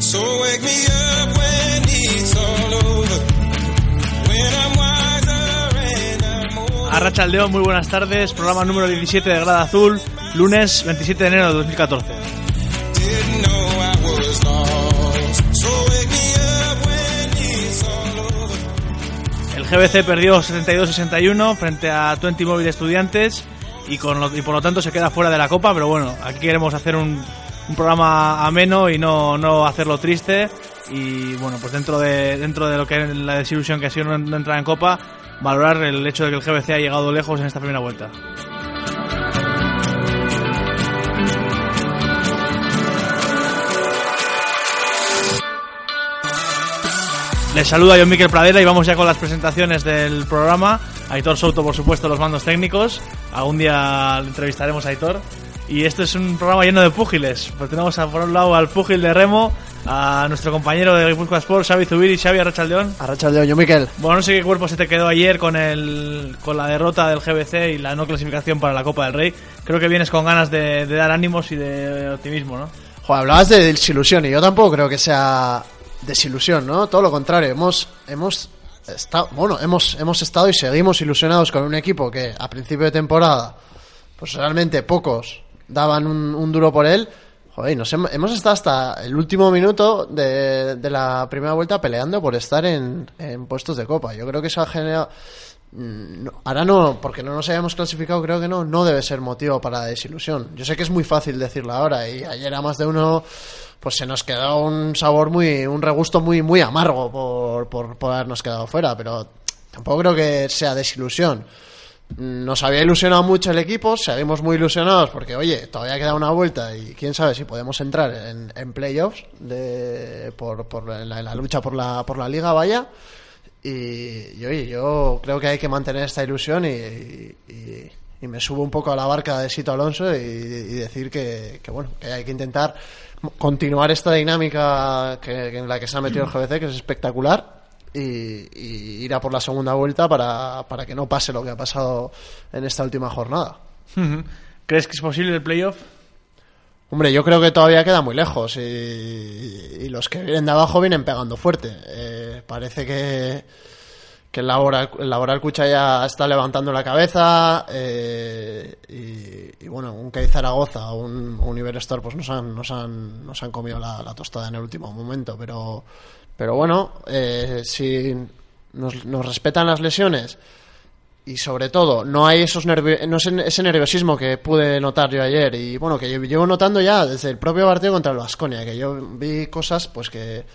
So wake me up when it's all over. When I'm wiser and I'm older. Arrachaldeón, muy buenas tardes. Programa número 17 de Grada Azul, lunes 27 de enero de 2014. Didn't know I was lost. So wake me up when it's all over. El GBC perdió 72-61 frente a 20 Móvil Estudiantes y, con lo- y por lo tanto se queda fuera de la Copa, pero bueno, aquí queremos hacer un, un programa ameno y no, no hacerlo triste. Y bueno, pues dentro de, dentro de lo que es la desilusión que ha sido no, entrar en Copa, valorar el hecho de que el GBC ha llegado lejos en esta primera vuelta. Les saluda John Miquel Pradera y vamos ya con las presentaciones del programa. Aitor Souto, por supuesto, los mandos técnicos. Algún día entrevistaremos a Aitor. Y este es un programa lleno de púgiles. Pues tenemos a, por un lado al púgil de Remo, a nuestro compañero de Guipúzcoa Sport, Xavi Zubiri, Xavi Arrachaldeón. Arrachaldeón, yo Miquel. Bueno, no sé qué cuerpo se te quedó ayer con el con la derrota del GBC y la no clasificación para la Copa del Rey. Creo que vienes con ganas de, de dar ánimos y de optimismo, ¿no? Joder, hablabas de desilusión y yo tampoco creo que sea desilusión, ¿no? Todo lo contrario, hemos hemos estado, bueno, hemos hemos estado y seguimos ilusionados con un equipo que a principio de temporada pues realmente pocos daban un, un duro por él. Joder, nos hem- hemos estado hasta el último minuto de, de la primera vuelta peleando por estar en, en puestos de copa. Yo creo que eso ha generado Mm, ahora no, porque no nos hayamos clasificado, creo que no, no debe ser motivo para desilusión. Yo sé que es muy fácil decirlo ahora y ayer a más de uno pues se nos quedó un sabor muy, un regusto muy, muy amargo por, por, por habernos quedado fuera, pero tampoco creo que sea desilusión. Nos había ilusionado mucho el equipo, seguimos muy ilusionados porque, oye, todavía queda una vuelta y quién sabe si podemos entrar en, playoffs de, por, por la, en la lucha por la, por la liga, vaya. Y, oye, yo creo que hay que mantener esta ilusión y, me subo un poco a la barca de Sito Alonso y, decir que, bueno, que hay que intentar continuar esta dinámica que en la que se ha metido el GBC, que es espectacular, y, y ir a por la segunda vuelta para, para que no pase lo que ha pasado en esta última jornada. ¿Crees que es posible el playoff? Hombre, yo creo que todavía queda muy lejos y, y los que vienen de abajo vienen pegando fuerte. Eh, parece que, que el Laboral, el Laboral Cucha ya está levantando la cabeza eh, y, bueno, un Kei Zaragoza o un, un pues nos han, nos han, nos han comido la, tostada en el último momento. Pero, pero bueno, eh, si nos, nos respetan las lesiones y sobre todo no hay esos nervi- no ese, ese nerviosismo que pude notar yo ayer y bueno que yo llevo notando ya desde el propio partido contra el Vasconia que yo vi cosas pues que,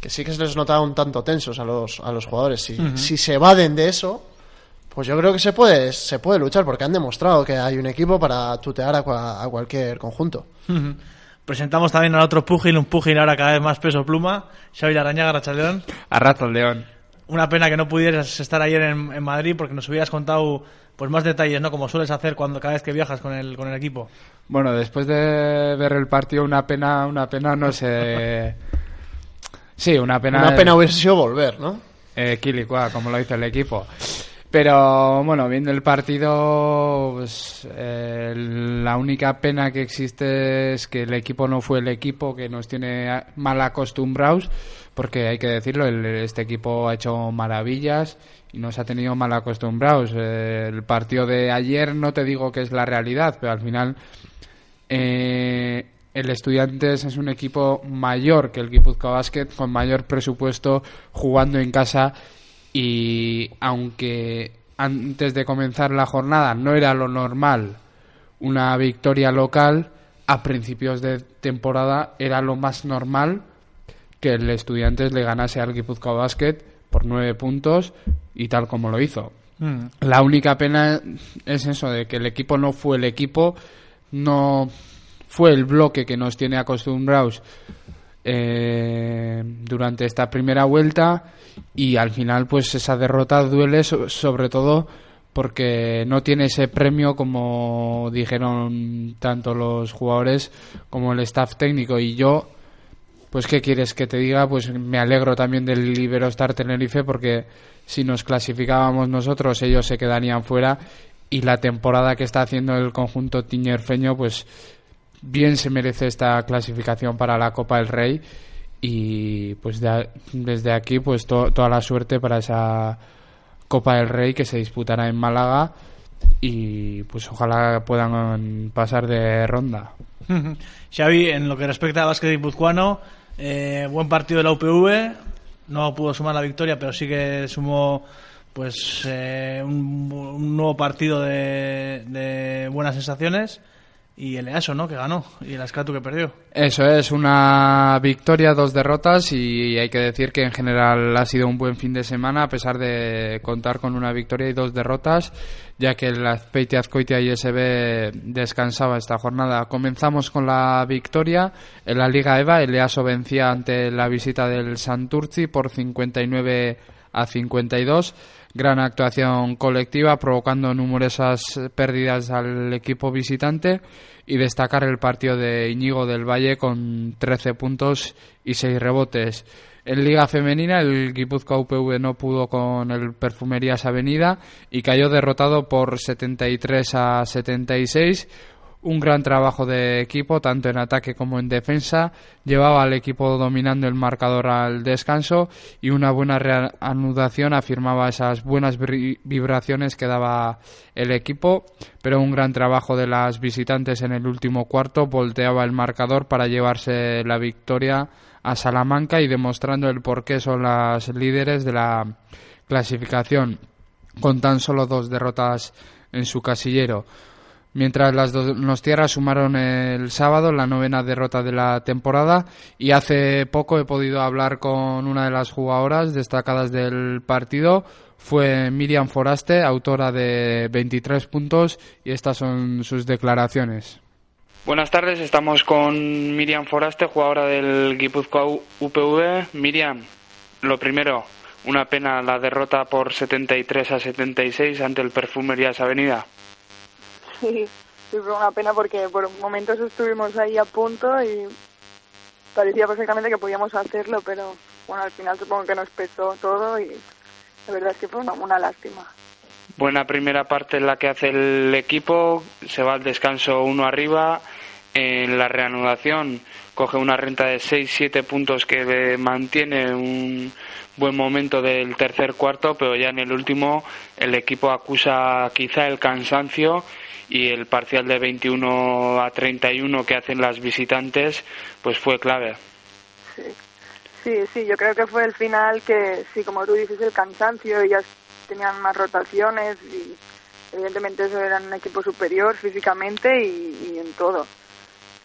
que sí que se les notaba un tanto tensos a los a los jugadores si, si se evaden de eso pues yo creo que se puede se puede luchar porque han demostrado que hay un equipo para tutear a, cua- a cualquier conjunto Presentamos también al otro púgil, un púgil ahora cada vez más peso pluma, Xavi Arañaga, Arrachaldeón. A León. Una pena que no pudieras estar ayer en, en Madrid porque nos hubieras contado pues más detalles, ¿no? Como sueles hacer cuando cada vez que viajas con el, con el equipo. Bueno, después de ver el partido, una pena, una pena, no sé. Sí, una pena. una pena hubiese sido volver ¿no? eh, Quilicua, como lo hizo el equipo. Pero bueno, viendo el partido, pues, eh, la única pena que existe es que el equipo no fue el equipo que nos tiene mal acostumbrados, porque hay que decirlo, el- este equipo ha hecho maravillas y nos ha tenido mal acostumbrados. Eh, el partido de ayer no te digo que es la realidad, pero al final eh, el Estudiantes es un equipo mayor que el Guipúzcoa Basket, con mayor presupuesto, jugando en casa y aunque antes de comenzar la jornada no era lo normal una victoria local, a principios de temporada era lo más normal que el Estudiantes le ganase al Guipúzcoa Basket por nueve puntos y tal como lo hizo. Mm. La única pena es eso, de que el equipo no fue el equipo, no fue el bloque que nos tiene acostumbrados eh, durante esta primera vuelta y al final pues esa derrota duele so- sobre todo porque no tiene ese premio como dijeron tanto los jugadores como el staff técnico. Y yo pues qué quieres que te diga pues me alegro también del Iberostar Tenerife porque si nos clasificábamos nosotros ellos se quedarían fuera y la temporada que está haciendo el conjunto tiñerfeño pues bien se merece esta clasificación para la Copa del Rey y pues de a- desde aquí pues to- toda la suerte para esa Copa del Rey que se disputará en Málaga y pues ojalá puedan pasar de ronda. Xavi, en lo que respecta al básquet guipuzcoano, eh, buen partido de la UPV, no pudo sumar la victoria, pero sí que sumó pues eh, un, un nuevo partido de, de buenas sensaciones y el EASO, ¿no? Que ganó y el Ascatu que perdió. Eso es, una victoria, dos derrotas y hay que decir que en general ha sido un buen fin de semana a pesar de contar con una victoria y dos derrotas, ya que el Azpeitia Azcoitia y SB descansaba esta jornada. Comenzamos con la victoria en la Liga EVA, el EASO vencía ante la visita del Santurci por 59 a 52. Gran actuación colectiva provocando numerosas pérdidas al equipo visitante y destacar el partido de Iñigo del Valle con 13 puntos y 6 rebotes. En Liga Femenina el Guipúzcoa UPV no pudo con el Perfumerías Avenida y cayó derrotado por 73 a 76 un gran trabajo de equipo, tanto en ataque como en defensa. Llevaba al equipo dominando el marcador al descanso y una buena reanudación afirmaba esas buenas vibraciones que daba el equipo. Pero un gran trabajo de las visitantes en el último cuarto volteaba el marcador para llevarse la victoria a Salamanca y demostrando el por qué son las líderes de la clasificación con tan solo dos derrotas en su casillero. Mientras las Donostiarras sumaron el sábado la novena derrota de la temporada y hace poco he podido hablar con una de las jugadoras destacadas del partido. Fue Miriam Foraste, autora de 23 puntos y estas son sus declaraciones. Buenas tardes, estamos con Miriam Foraste, jugadora del Guipúzcoa UPV. Miriam, lo primero, una pena la derrota por 73 a 76 ante el Perfumerías Avenida. Sí, sí, fue una pena porque por momentos estuvimos ahí a punto y parecía perfectamente que podíamos hacerlo, pero bueno, al final supongo que nos pesó todo y la verdad es que fue una, lástima. Buena primera parte en la que hace el equipo, se va al descanso uno arriba, en la reanudación coge una renta de 6-7 puntos que mantiene un buen momento del tercer cuarto, pero ya en el último el equipo acusa quizá el cansancio y el parcial de 21 a 31 que hacen las visitantes pues fue clave. Sí. sí, sí, yo creo que fue el final que, sí, como tú dices, el cansancio, ellas tenían más rotaciones y evidentemente eso eran un equipo superior físicamente y, y en todo.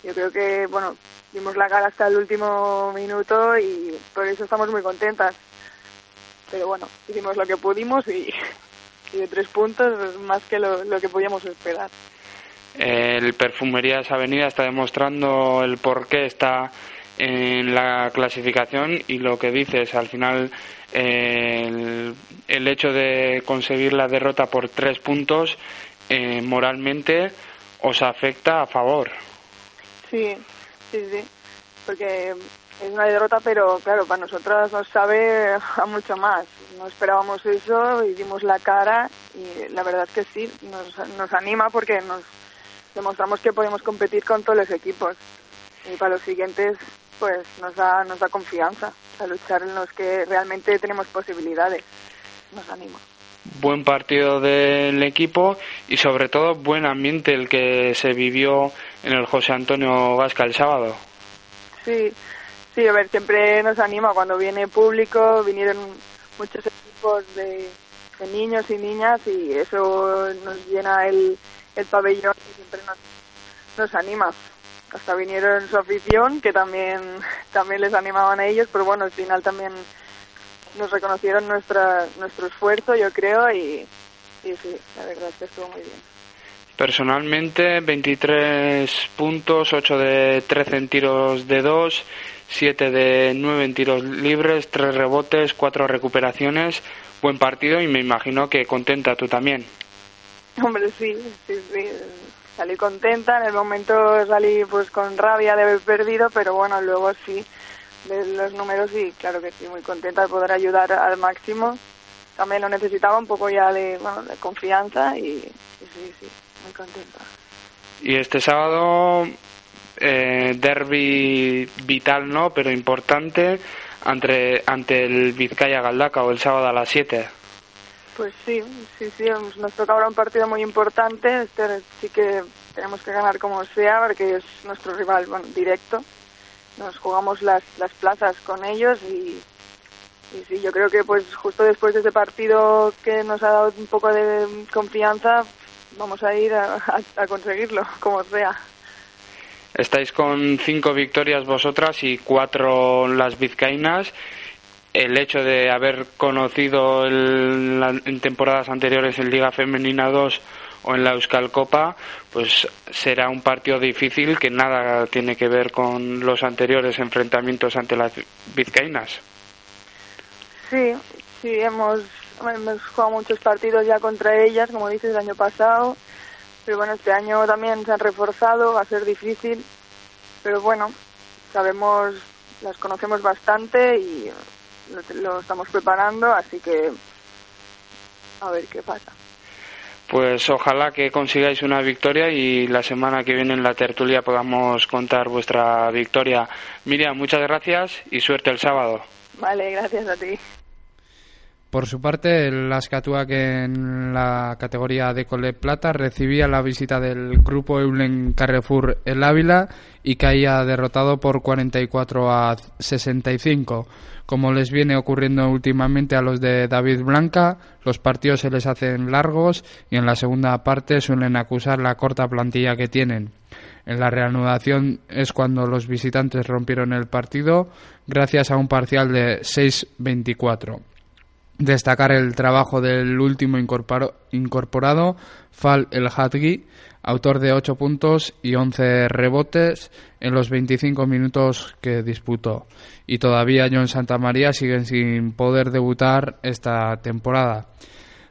Yo creo que, bueno, dimos la cara hasta el último minuto y por eso estamos muy contentas. Pero bueno, hicimos lo que pudimos y, y de tres puntos más que lo, lo que podíamos esperar. El Perfumerías Avenida está demostrando el por qué está en la clasificación y lo que dices, al final eh, el, el hecho de conseguir la derrota por tres puntos eh, moralmente os afecta a favor. Sí, sí, sí, porque es una derrota, pero claro, para nosotras nos sabe a mucho más. No esperábamos eso y dimos la cara y la verdad es que sí, nos, nos anima porque nos demostramos que podemos competir con todos los equipos y para los siguientes pues nos da, nos da confianza a luchar en los que realmente tenemos posibilidades. Nos anima. buen partido del equipo y sobre todo buen ambiente el que se vivió en el José Antonio Gasca el sábado. Sí, sí, a ver, siempre nos anima cuando viene público, vinieron muchos equipos de, niños y niñas y eso nos llena el, el pabellón y siempre nos, nos anima. Hasta vinieron su afición, que también, también les animaban a ellos, pero bueno, al final también nos reconocieron nuestra, nuestro esfuerzo, yo creo, y, y sí, la verdad que estuvo muy bien. Personalmente, 23 puntos, 8 de 13 en tiros de 2, 7 de 9 en tiros libres, 3 rebotes, 4 recuperaciones. Buen partido y me imagino que contenta tú también. Hombre, sí, sí, sí. Salí contenta, en el momento salí pues con rabia de haber perdido, pero bueno, luego sí, de los números y claro que sí, muy contenta de poder ayudar al máximo. También lo necesitaba un poco ya de, bueno, de confianza y, y sí, sí, muy contenta. Y este sábado, eh, derby vital, ¿no? Pero importante ante, ante el Vizcaya Galdacao el sábado a las 7. Pues sí, sí, sí, nos toca ahora un partido muy importante. Este sí que tenemos que ganar como sea, porque es nuestro rival directo. Nos jugamos las, las plazas con ellos y, y sí, yo creo que pues justo después de ese partido que nos ha dado un poco de confianza, vamos a ir a conseguirlo, como sea. Estáis con cinco victorias vosotras y cuatro las vizcaínas. El hecho de haber conocido el, en temporadas anteriores en Liga Femenina 2 o en la Euskal Copa, pues será un partido difícil que nada tiene que ver con los anteriores enfrentamientos ante las vizcaínas. Sí, sí, hemos, hemos jugado muchos partidos ya contra ellas, como dices, el año pasado. Pero bueno, este año también se han reforzado, va a ser difícil. Pero bueno, sabemos, las conocemos bastante y lo, lo estamos preparando, así que a ver qué pasa. Pues ojalá que consigáis una victoria y la semana que viene en la tertulia podamos contar vuestra victoria. Miriam, muchas gracias y suerte el sábado. Vale, gracias a ti. Por su parte, el Ascatua que en la categoría de Cole Plata recibía la visita del grupo Eulen Carrefour El Ávila y caía derrotado por 44 a 65. Como les viene ocurriendo últimamente a los de David Blanca, los partidos se les hacen largos y en la segunda parte suelen acusar la corta plantilla que tienen. En la reanudación es cuando los visitantes rompieron el partido gracias a un parcial de 6-24 destacar el trabajo del último incorporado, Fal El Hadgi, autor de 8 puntos y 11 rebotes en los 25 minutos que disputó. Y todavía John Santamaría sigue sin poder debutar esta temporada.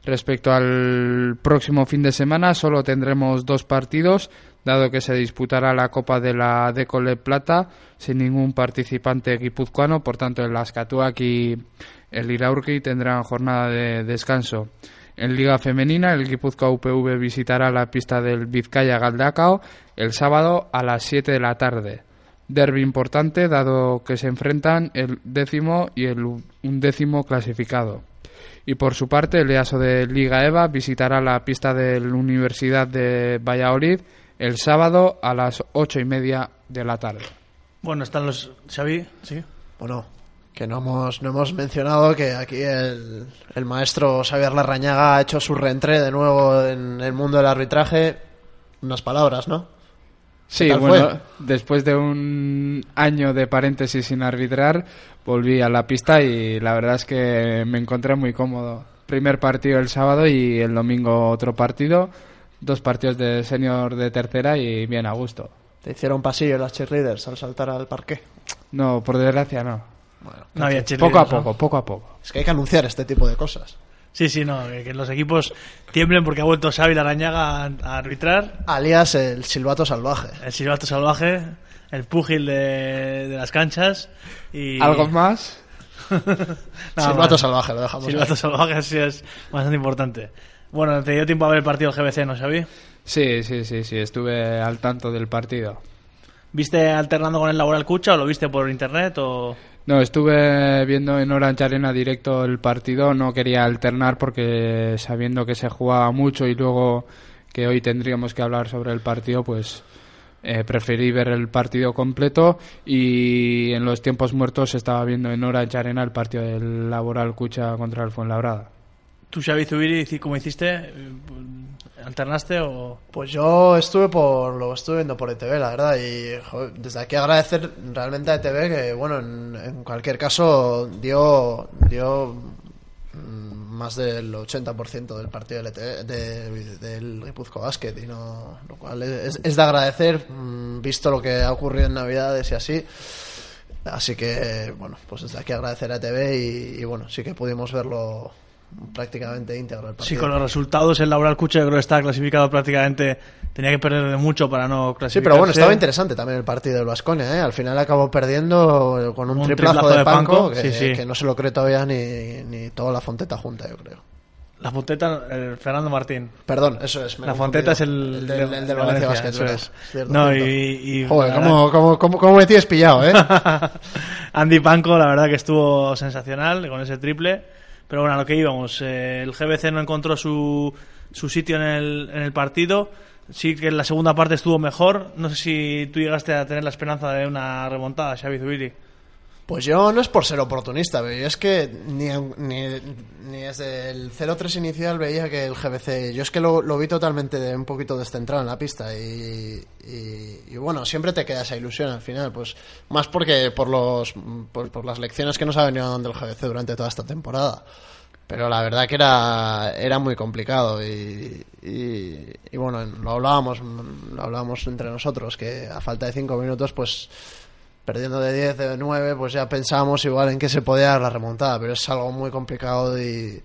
Respecto al próximo fin de semana, solo tendremos dos partidos, dado que se disputará la Copa de la Decole Plata sin ningún participante guipuzcoano, por tanto el Ascatuac y el Iraurgi tendrán jornada de descanso. En Liga Femenina, el Guipúzcoa UPV visitará la pista del Vizcaya Galdacao el sábado a las 7 de la tarde. Derby importante, dado que se enfrentan el décimo y el undécimo clasificado. Y por su parte, el EASO de Liga EVA visitará la pista de la Universidad de Valladolid el sábado a las ocho y media de la tarde. Bueno, están los. Xavi, sí. Bueno, que no hemos, no hemos mencionado que aquí el, el maestro Xavier Larrañaga ha hecho su reentré de nuevo en el mundo del arbitraje. Unas palabras, ¿no? Sí, bueno, fue? después de un año de paréntesis sin arbitrar, volví a la pista y la verdad es que me encontré muy cómodo. Primer partido el sábado y el domingo otro partido. Dos partidos de senior de tercera y bien a gusto. ¿Te hicieron pasillo las cheerleaders al saltar al parque? No, por desgracia no. Bueno, No había poco a poco, ¿no? poco a poco. es que hay que anunciar este tipo de cosas. Sí, sí, no, que, que los equipos tiemblen porque ha vuelto Xavi Larañaga a, a arbitrar. Alias el silbato salvaje. El silbato salvaje, el púgil de, de las canchas y... ¿Algo más? Más. salvaje, lo dejamos. Silbato ahí. salvaje sí es bastante importante. Bueno, te dio tiempo a ver el partido del GBC, ¿no, Xavi? Sí, sí, sí, sí, estuve al tanto del partido. ¿Viste alternando con el Laboral Cucha o lo viste por internet o...? No, estuve viendo en Orange Arena directo el partido, no quería alternar porque sabiendo que se jugaba mucho y luego que hoy tendríamos que hablar sobre el partido, pues eh, preferí ver el partido completo y en los tiempos muertos estaba viendo en Orange Arena el partido del Laboral Cucha contra el Fuenlabrada. ¿Tú, Xavi Zubiri, cómo hiciste? ¿Alternaste o...? Pues yo estuve por lo estuve viendo por ETV, la verdad, y desde aquí agradecer realmente a ETV que, bueno, en, cualquier caso dio, dio mm, más del 80% del partido del, ETV, de- del Guipuzcoa Basket, no, lo cual es, es de agradecer, mm, visto lo que ha ocurrido en Navidades y así. Así que, bueno, pues desde aquí agradecer a ETV y, y bueno, sí que pudimos verlo prácticamente íntegro el partido. Sí, con los resultados el Laboral Cucha yo creo que está clasificado prácticamente... Tenía que perder de mucho para no Sí, clasificarse. pero bueno, estaba interesante también el partido del Vasconia, ¿eh? Al final acabó perdiendo con un, Un triplazo, triplazo de de Panco, Panco, que, sí, sí. que no se lo cree todavía ni, ni toda la Fonteta junta, yo creo. La Fonteta, el Fernando Martín. Perdón, eso es. me La Fonteta es el, el del, el del de Valencia, Valencia, Basket, es. Cierto, no, cierto. y, y- Joder, ¿cómo, cómo, cómo, cómo me tienes pillado, eh? Andy Panko, la verdad que estuvo sensacional con ese triple. Pero bueno, a lo que íbamos. eh, el GBC no encontró su, su sitio en el, en el partido. Sí que en la segunda parte estuvo mejor. No sé si tú llegaste a tener la esperanza de una remontada, Xavi Zubiri. Pues yo no es por ser oportunista, pero yo es que ni, ni, ni desde el 0-3 inicial veía que el GBC. Yo es que lo, vi totalmente un poquito descentrado en la pista y, y, bueno, siempre te queda esa ilusión al final, pues más porque por, los, por, por las lecciones que nos ha venido dando el GBC durante toda esta temporada. Pero la verdad que era, era muy complicado y bueno, lo hablábamos, lo hablábamos entre nosotros, que a falta de cinco minutos pues perdiendo de 10, de 9, pues ya pensábamos igual en que se podía dar la remontada, pero es algo muy complicado y,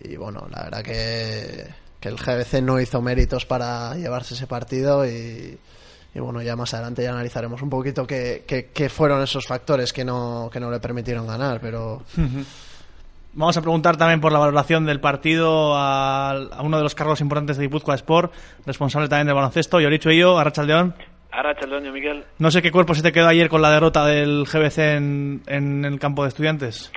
y bueno, la verdad que, que el GBC no hizo méritos para llevarse ese partido y, y bueno, ya más adelante ya analizaremos un poquito qué, qué, fueron esos factores que no, que no le permitieron ganar, pero Vamos a preguntar también por la valoración del partido a, a uno de los cargos importantes de Guipúzcoa Sport, responsable también del baloncesto, Yoricho Illo, Arrachaldeón. Arrachaldeón, Miguel. No sé qué cuerpo se te quedó ayer con la derrota del GBC en, en el campo de estudiantes.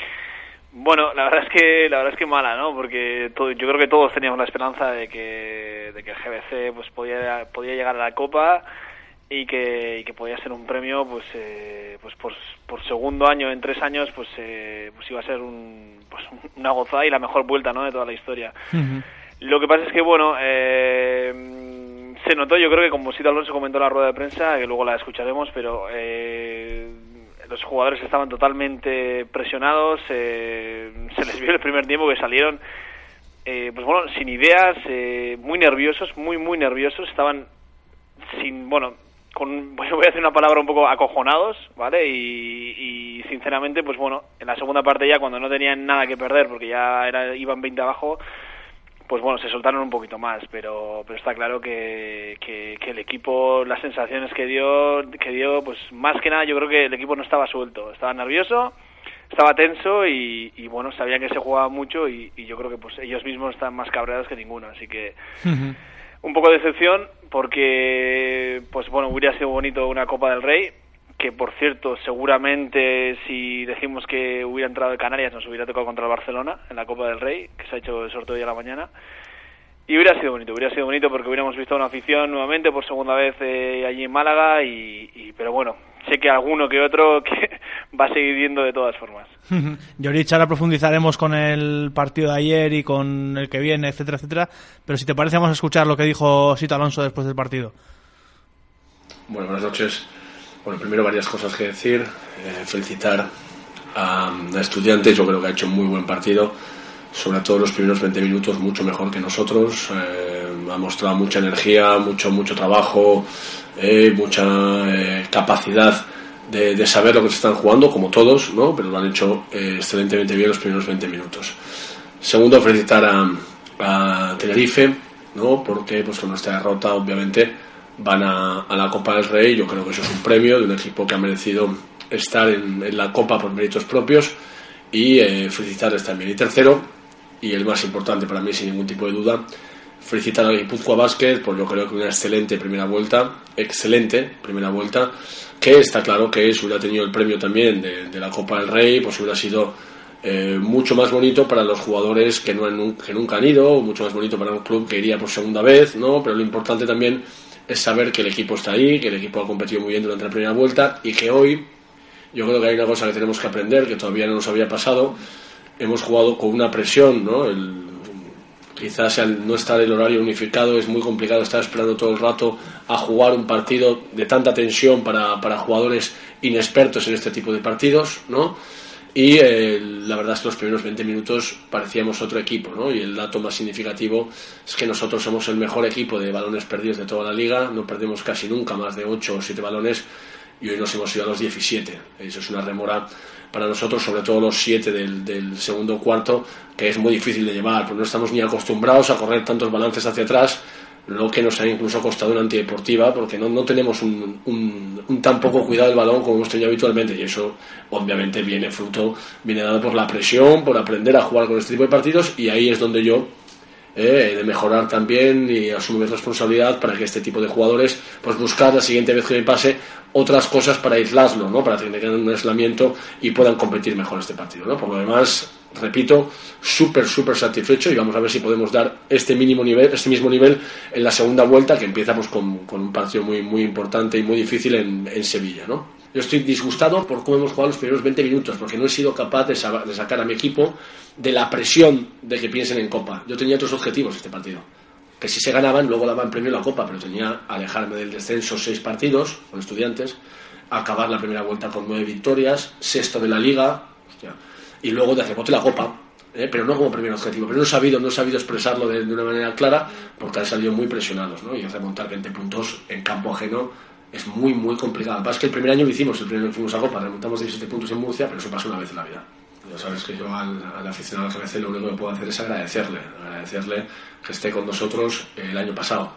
Bueno, la verdad es que la verdad es que mala, ¿no? Porque todo- yo creo que todos teníamos la esperanza de que, de que el GBC pues podía podía llegar a la Copa y que, y que podía ser un premio pues eh, pues por, por segundo año en tres años pues eh, pues iba a ser un, pues una gozada y la mejor vuelta, ¿no? De toda la historia. Lo que pasa es que, bueno, eh, se notó, yo creo que como Sito Alonso comentó en la rueda de prensa, que luego la escucharemos, pero eh, los jugadores estaban totalmente presionados, eh, se les vio el primer tiempo que salieron, eh, pues bueno, sin ideas, eh, muy nerviosos, muy, muy nerviosos, estaban sin, bueno, con, voy a decir una palabra un poco acojonados, ¿vale? Y, y sinceramente, pues bueno, en la segunda parte ya cuando no tenían nada que perder, porque ya era, iban 20 abajo, pues bueno, se soltaron un poquito más, pero, pero está claro que, que, que el equipo, las sensaciones que dio, que dio, pues más que nada yo creo que el equipo no estaba suelto, estaba nervioso, estaba tenso y, y bueno, sabían que se jugaba mucho y, y yo creo que pues ellos mismos están más cabreados que ninguno, así que un poco de decepción porque pues bueno hubiera sido bonito una Copa del Rey que por cierto seguramente si decimos que hubiera entrado de Canarias nos hubiera tocado contra el Barcelona en la Copa del Rey que se ha hecho el sorteo hoy a la mañana y hubiera sido bonito hubiera sido bonito porque hubiéramos visto una afición nuevamente por segunda vez eh, allí en Málaga y, y- pero bueno sé que alguno que otro que va a seguir viendo de todas formas Yorich, ahora profundizaremos con el partido de ayer y con el que viene, etcétera, etcétera. Pero si te parece, vamos a escuchar lo que dijo Sito Alonso después del partido. Bueno, buenas noches. Bueno, primero varias cosas que decir. Eh, felicitar a, a Estudiantes, yo creo que ha hecho un muy buen partido. Sobre todo los primeros 20 minutos, mucho mejor que nosotros. Eh, ha mostrado mucha energía, mucho, mucho trabajo, eh, mucha eh, capacidad de, de saber lo que se están jugando, como todos, ¿no? pero lo han hecho eh, excelentemente bien los primeros 20 minutos. Segundo, felicitar a, a Tenerife, ¿no? porque pues, con esta derrota, obviamente, van a, a la Copa del Rey. Yo creo que eso es un premio de un equipo que ha merecido estar en, en la Copa por méritos propios y eh, felicitarles también. Y tercero, y el más importante para mí, sin ningún tipo de duda, felicitar al Guipúzcoa Basket, por yo creo que una excelente primera vuelta, excelente primera vuelta, que está claro que si hubiera tenido el premio también de, la Copa del Rey, pues hubiera sido eh, mucho más bonito para los jugadores que, no, que nunca han ido, mucho más bonito para un club que iría por segunda vez, ¿no? Pero lo importante también es saber que el equipo está ahí, que el equipo ha competido muy bien durante la primera vuelta y que hoy yo creo que hay una cosa que tenemos que aprender, que todavía no nos había pasado. Hemos jugado con una presión, ¿no? El, quizás al no estar el horario unificado es muy complicado estar esperando todo el rato a jugar un partido de tanta tensión para, para jugadores inexpertos en este tipo de partidos, ¿no? Y eh, la verdad es que los primeros 20 minutos parecíamos otro equipo, ¿no? Y el dato más significativo es que nosotros somos el mejor equipo de balones perdidos de toda la liga, no perdemos casi nunca más de 8 o 7 balones y hoy nos hemos ido a los 17. Eso es una remora para nosotros, sobre todo los 7 del, del segundo cuarto, que es muy difícil de llevar, porque no estamos ni acostumbrados a correr tantos balances hacia atrás lo que nos ha incluso costado una antideportiva porque no, no tenemos un, un, tan poco cuidado del balón como hemos tenido habitualmente y eso obviamente viene fruto, viene dado por la presión, por aprender a jugar con este tipo de partidos y ahí es donde yo eh, de mejorar también y asumir responsabilidad para que este tipo de jugadores pues buscar la siguiente vez que me pase otras cosas para aislarlo, ¿no? para que un aislamiento y puedan competir mejor este partido. ¿no? Por lo demás, repito, súper, súper satisfecho y vamos a ver si podemos dar este mínimo nivel, este mismo nivel en la segunda vuelta que empieza pues, con, con un partido muy, muy importante y muy difícil en, en Sevilla. ¿no? Yo estoy disgustado por cómo hemos jugado los primeros 20 minutos, porque no he sido capaz de, de sacar a mi equipo de la presión de que piensen en Copa. Yo tenía otros objetivos este partido que si se ganaban luego daban premio la Copa, pero tenía alejarme del descenso seis partidos con estudiantes, acabar la primera vuelta con nueve victorias, sexto de la Liga, y luego de rebote la Copa, ¿eh? pero no como primer objetivo. Pero no he sabido, no he sabido expresarlo de, una manera clara porque han salido muy presionados, ¿no? Y remontar 20 puntos en campo ajeno es muy, muy complicado. Lo que que el primer año lo hicimos, el primer año fuimos a Copa, remontamos 17 puntos en Murcia, pero eso pasa una vez en la vida. Ya sabes que yo al, al aficionado al GBC lo único que puedo hacer es agradecerle, agradecerle que esté con nosotros el año pasado.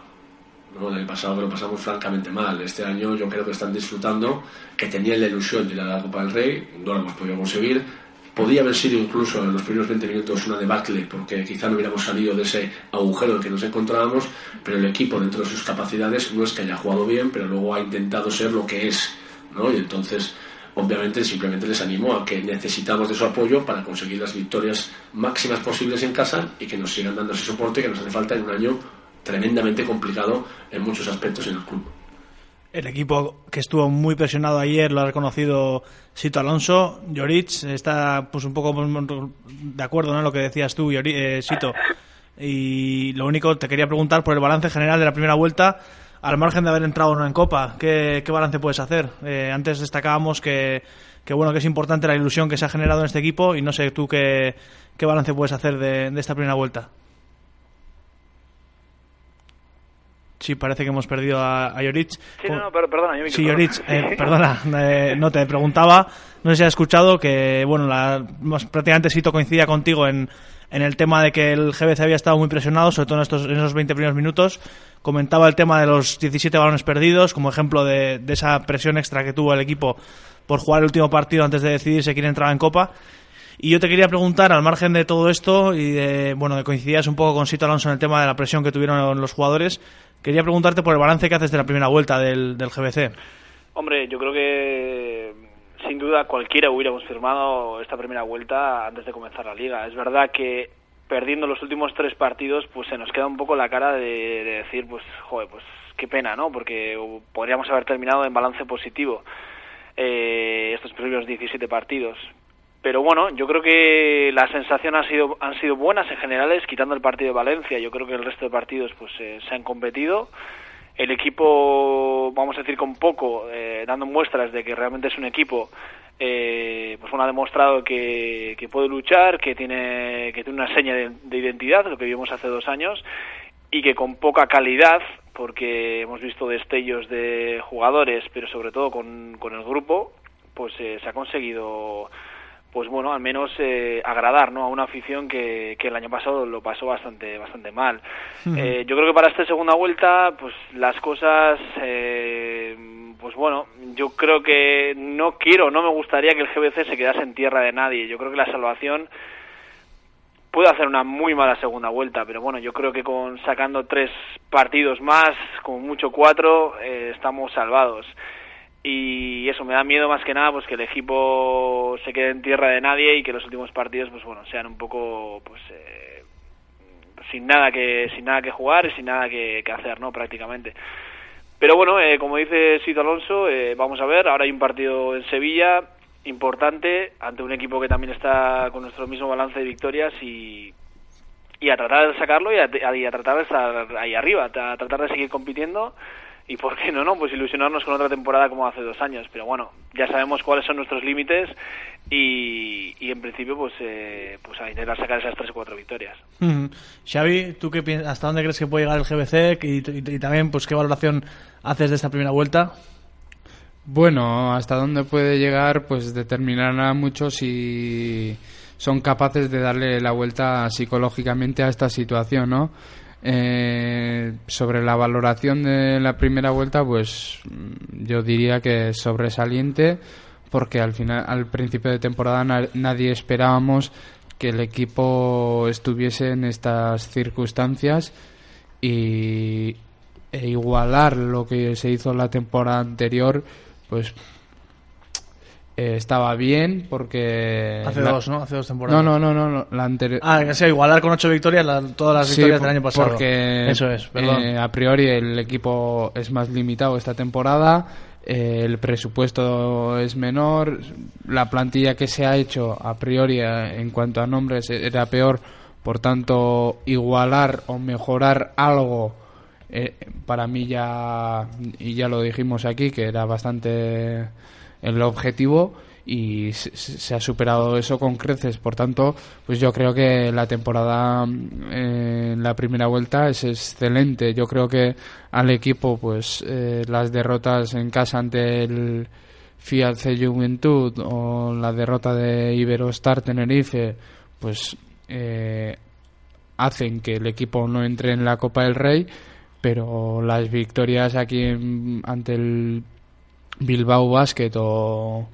¿no? El año pasado lo pasamos francamente mal. Este año yo creo que están disfrutando, que tenían la ilusión de ir a la Copa del Rey, no lo hemos podido conseguir, Podía haber sido incluso en los primeros 20 minutos una debacle, porque quizá no hubiéramos salido de ese agujero en el que nos encontrábamos, pero el equipo, dentro de sus capacidades, no es que haya jugado bien, pero luego ha intentado ser lo que es. ¿no? Y entonces, obviamente, simplemente les animo a que necesitamos de su apoyo para conseguir las victorias máximas posibles en casa y que nos sigan dando ese soporte que nos hace falta en un año tremendamente complicado en muchos aspectos en el club. El equipo que estuvo muy presionado ayer lo ha reconocido Sito Alonso. Llorich está pues un poco de acuerdo en lo que decías tú, eh, Sito. Y lo único, te quería preguntar por el balance general de la primera vuelta, al margen de haber entrado o no en Copa. ¿Qué, balance puedes hacer? Eh, antes destacábamos que, que, bueno, que es importante la ilusión que se ha generado en este equipo y no sé tú qué, qué balance puedes hacer de esta primera vuelta. Sí, parece que hemos perdido a, a Sí, no, perdona. Yo sí, eh, perdona, eh, no te preguntaba, no sé si has escuchado que, bueno, la, prácticamente Sito coincidía contigo en, en el tema de que el GBC había estado muy presionado, sobre todo en, estos, en esos 20 primeros minutos. Comentaba el tema de los 17 balones perdidos, como ejemplo de, de esa presión extra que tuvo el equipo por jugar el último partido antes de decidirse quién entraba en Copa. Y yo te quería preguntar, al margen de todo esto, y de, bueno, de coincidías un poco con Sito Alonso en el tema de la presión que tuvieron los jugadores, Quería preguntarte por el balance que haces de la primera vuelta del, del GBC. Hombre, yo creo que sin duda cualquiera hubiéramos firmado esta primera vuelta antes de comenzar la liga. Es verdad que perdiendo los últimos tres partidos, pues se nos queda un poco la cara de, decir, pues, joder, pues qué pena, ¿no? Porque podríamos haber terminado en balance positivo eh, estos primeros 17 partidos. Pero bueno, yo creo que las sensaciones han sido, han sido buenas en generales, quitando el partido de Valencia. Yo creo que el resto de partidos pues eh, se han competido. El equipo, vamos a decir con poco, eh, dando muestras de que realmente es un equipo, eh, pues bueno, ha demostrado que, que, puede luchar, que tiene, que tiene una seña de, de identidad, lo que vimos hace dos años, y que con poca calidad, porque hemos visto destellos de jugadores, pero sobre todo con, con el grupo, pues se ha conseguido pues bueno, al menos eh, agradar ¿no? a una afición que, que el año pasado lo pasó bastante bastante mal. Eh, yo creo que para esta segunda vuelta, pues las cosas, eh, pues bueno, yo creo que no quiero, no me gustaría que el GBC se quedase en tierra de nadie. Yo creo que la salvación puede hacer una muy mala segunda vuelta, pero bueno, yo creo que con sacando tres partidos más, con mucho cuatro, eh, estamos salvados. Y eso me da miedo más que nada, pues que el equipo se quede en tierra de nadie y que los últimos partidos, pues bueno, sean un poco, pues eh, sin nada que sin nada que jugar y sin nada que, hacer, ¿no? Prácticamente. Pero bueno, eh, como dice Sito Alonso, eh, vamos a ver, ahora hay un partido en Sevilla importante ante un equipo que también está con nuestro mismo balance de victorias y, y a tratar de sacarlo y a tratar de estar ahí arriba, a tratar de seguir compitiendo y por qué no, no, pues ilusionarnos con otra temporada como hace dos años. Pero bueno, ya sabemos cuáles son nuestros límites y, y en principio pues eh, pues a intentar sacar esas tres o cuatro victorias. Xavi, ¿tú qué piensas, hasta dónde crees que puede llegar el GBC y, y, y también pues qué valoración haces de esta primera vuelta? Bueno, hasta dónde puede llegar, pues determinará mucho si son capaces de darle la vuelta psicológicamente a esta situación, ¿no? Eh, sobre la valoración de la primera vuelta, pues mm, yo diría que es sobresaliente, porque al final, al principio de temporada nadie esperábamos que el equipo estuviese en estas circunstancias y e igualar lo que se hizo la temporada anterior, pues eh, estaba bien porque... Hace dos, ¿no? Hace dos temporadas. No, no, no, no, la anterior... Ah, que sea, igualar con ocho victorias todas las victorias sí, del año pasado. porque Eso es, perdón. eh, a priori el equipo es más limitado esta temporada, eh, el presupuesto es menor, la plantilla que se ha hecho a priori en cuanto a nombres era peor, por tanto igualar o mejorar algo eh, para mí ya y ya lo dijimos aquí que era bastante el objetivo y se, se, ha superado eso con creces. Por tanto pues yo creo que la temporada eh, en la primera vuelta es excelente. Yo creo que al equipo pues eh, las derrotas en casa ante el Fiat Juventud o la derrota de Iberostar Tenerife pues eh, hacen que el equipo no entre en la Copa del Rey pero las victorias aquí en, ante el Bilbao Basket o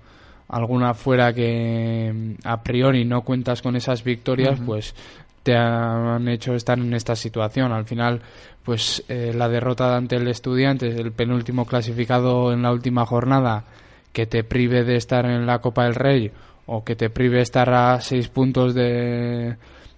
alguna fuera que a priori no cuentas con esas victorias, uh -huh. pues te han hecho estar en esta situación. Al final, pues eh, la derrota ante el Estudiantes, el penúltimo clasificado en la última jornada, que te prive de estar en la Copa del Rey o que te prive de estar a seis puntos de,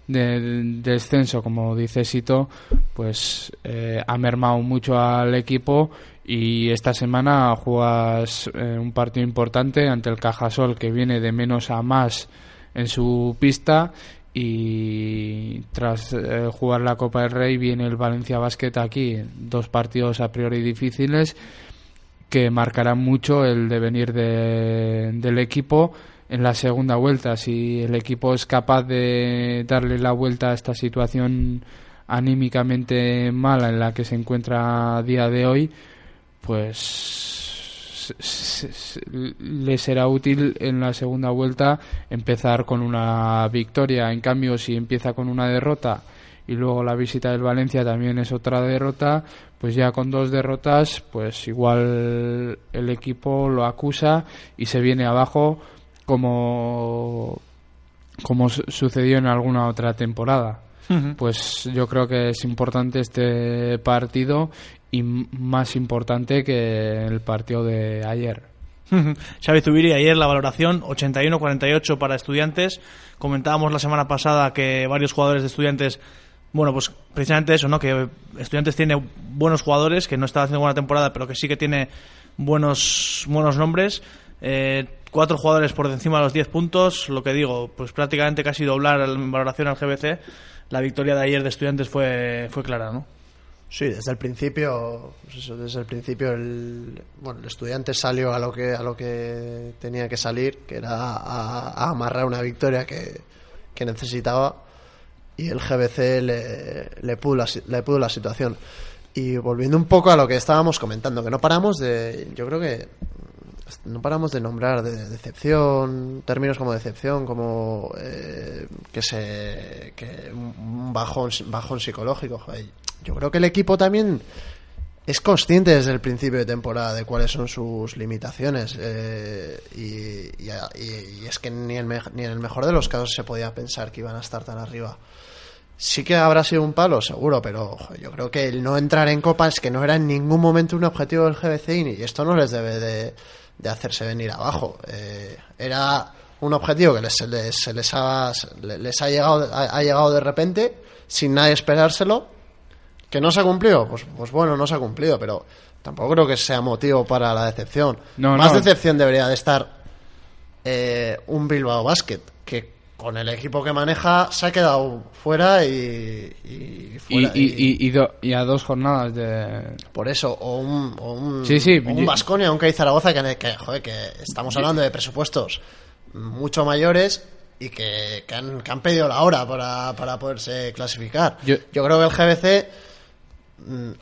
de, de descenso, como dice Sito, pues eh, ha mermado mucho al equipo y esta semana juegas eh, un partido importante ante el Cajasol que viene de menos a más en su pista y tras eh, jugar la Copa del Rey viene el Valencia Basket aquí, dos partidos a priori difíciles que marcarán mucho el devenir de, del equipo en la segunda vuelta. Si el equipo es capaz de darle la vuelta a esta situación anímicamente mala en la que se encuentra a día de hoy, pues le será útil en la segunda vuelta empezar con una victoria. En cambio, si empieza con una derrota y luego la visita del Valencia también es otra derrota, pues ya con dos derrotas, pues igual el equipo lo acusa y se viene abajo como como sucedió en alguna otra temporada. Uh -huh. Pues yo creo que es importante este partido y más importante que el partido de ayer. Xavi Zubiri, ayer la valoración 81-48 para estudiantes. Comentábamos la semana pasada que varios jugadores de estudiantes bueno, pues precisamente eso, ¿no? Que Estudiantes tiene buenos jugadores, que no está haciendo buena temporada, pero que sí que tiene buenos, buenos nombres. Eh, cuatro jugadores por encima de los 10 puntos, lo que digo, pues prácticamente casi doblar en valoración al GBC. La victoria de ayer de Estudiantes fue, fue clara, ¿no? Sí, desde el principio, pues desde el principio el, bueno, el estudiante salió a lo que a lo que tenía que salir, que era a, a amarrar una victoria que, que necesitaba y el GBC le, le, pudo la, le pudo la situación. Y volviendo un poco a lo que estábamos comentando, que no paramos de. Yo creo que. No paramos de nombrar de decepción, términos como decepción, como eh, que se. que un bajón, bajón psicológico. Yo creo que el equipo también es consciente desde el principio de temporada de cuáles son sus limitaciones eh, y, y- y- es que ni, el ni en el mejor de los casos se podía pensar que iban a estar tan arriba. Sí que habrá sido un palo, seguro, pero yo creo que el no entrar en Copa es que no era en ningún momento un objetivo del GBC y esto no les debe de, hacerse venir abajo. Eh, era un objetivo que les, les, les ha, les ha llegado, ha llegado de repente, sin nadie esperárselo, que no se ha cumplido. Pues, pues bueno, no se ha cumplido, pero tampoco creo que sea motivo para la decepción. No, Más no. decepción debería de estar eh, un Bilbao Basket, que con el equipo que maneja se ha quedado fuera y, y fuera- y, y, y do- a dos jornadas de... por eso, o un, o un, Sí, sí, o un Zaragoza, que, que, joder, que estamos hablando de presupuestos mucho mayores y que, que han, que han pedido la hora para, para poderse clasificar. Yo- Yo creo que el GBC,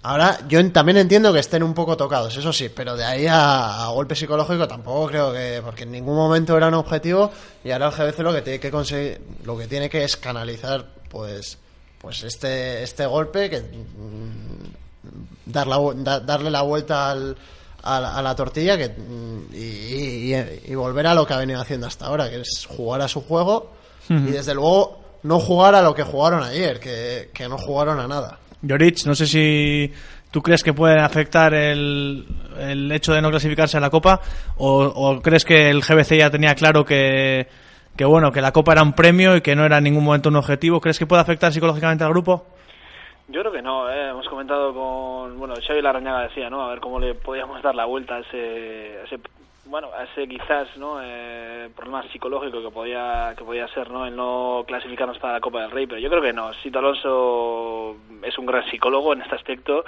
ahora, yo también entiendo que estén un poco tocados, eso sí, pero de ahí a, a golpe psicológico tampoco creo que, porque en ningún momento era un objetivo y ahora el GBC lo que tiene que conseguir, lo que tiene que es canalizar, pues, pues este, este golpe que mm, dar la da- darle la vuelta al- a, la, a la tortilla que, mm, y, y- y volver a lo que ha venido haciendo hasta ahora, que es jugar a su juego y desde luego no jugar a lo que jugaron ayer, que, que no jugaron a nada. Jorich, no sé si tú crees que puede afectar el, el hecho de no clasificarse a la Copa o, o crees que el GBC ya tenía claro que, que bueno que la Copa era un premio y que no era en ningún momento un objetivo. ¿Crees que puede afectar psicológicamente al grupo? Yo creo que no, ¿eh? hemos comentado con, bueno, Xavi Larrañaga decía, ¿no? A ver cómo le podíamos dar la vuelta a ese bueno, ese quizás, ¿no? Eh, problema psicológico que podía, que podía ser, ¿no? El no clasificarnos para la Copa del Rey, pero yo creo que no. Sito Alonso es un gran psicólogo en este aspecto.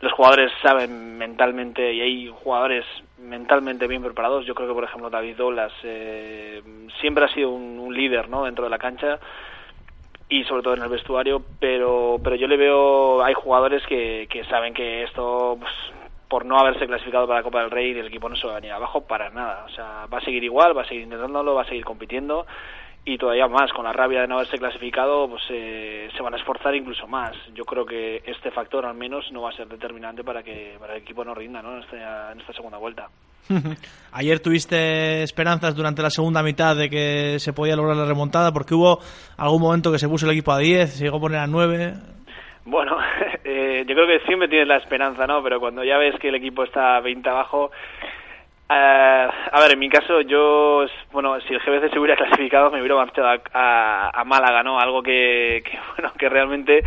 Los jugadores saben mentalmente, y hay jugadores mentalmente bien preparados. Yo creo que, por ejemplo, David Douglas eh, siempre ha sido un, un líder, ¿no? Dentro de la cancha y sobre todo en el vestuario, pero pero yo le veo hay jugadores que, que saben que esto pues, por no haberse clasificado para la Copa del Rey el equipo no se va a venir abajo para nada, o sea, va a seguir igual, va a seguir intentándolo, va a seguir compitiendo y todavía más, con la rabia de no haberse clasificado, pues eh, se van a esforzar incluso más. Yo creo que este factor al menos no va a ser determinante para que para el equipo no rinda ¿no? En, esta, en esta segunda vuelta. Ayer tuviste esperanzas durante la segunda mitad de que se podía lograr la remontada porque hubo algún momento que se puso el equipo a 10, se llegó a poner a 9. Bueno, eh, yo creo que siempre tienes la esperanza, ¿no? Pero cuando ya ves que el equipo está 20 abajo... eh, a ver, en mi caso, yo, bueno, si el GBC se hubiera clasificado, me hubiera marchado a, Málaga, ¿no? Algo que, que, bueno, que realmente,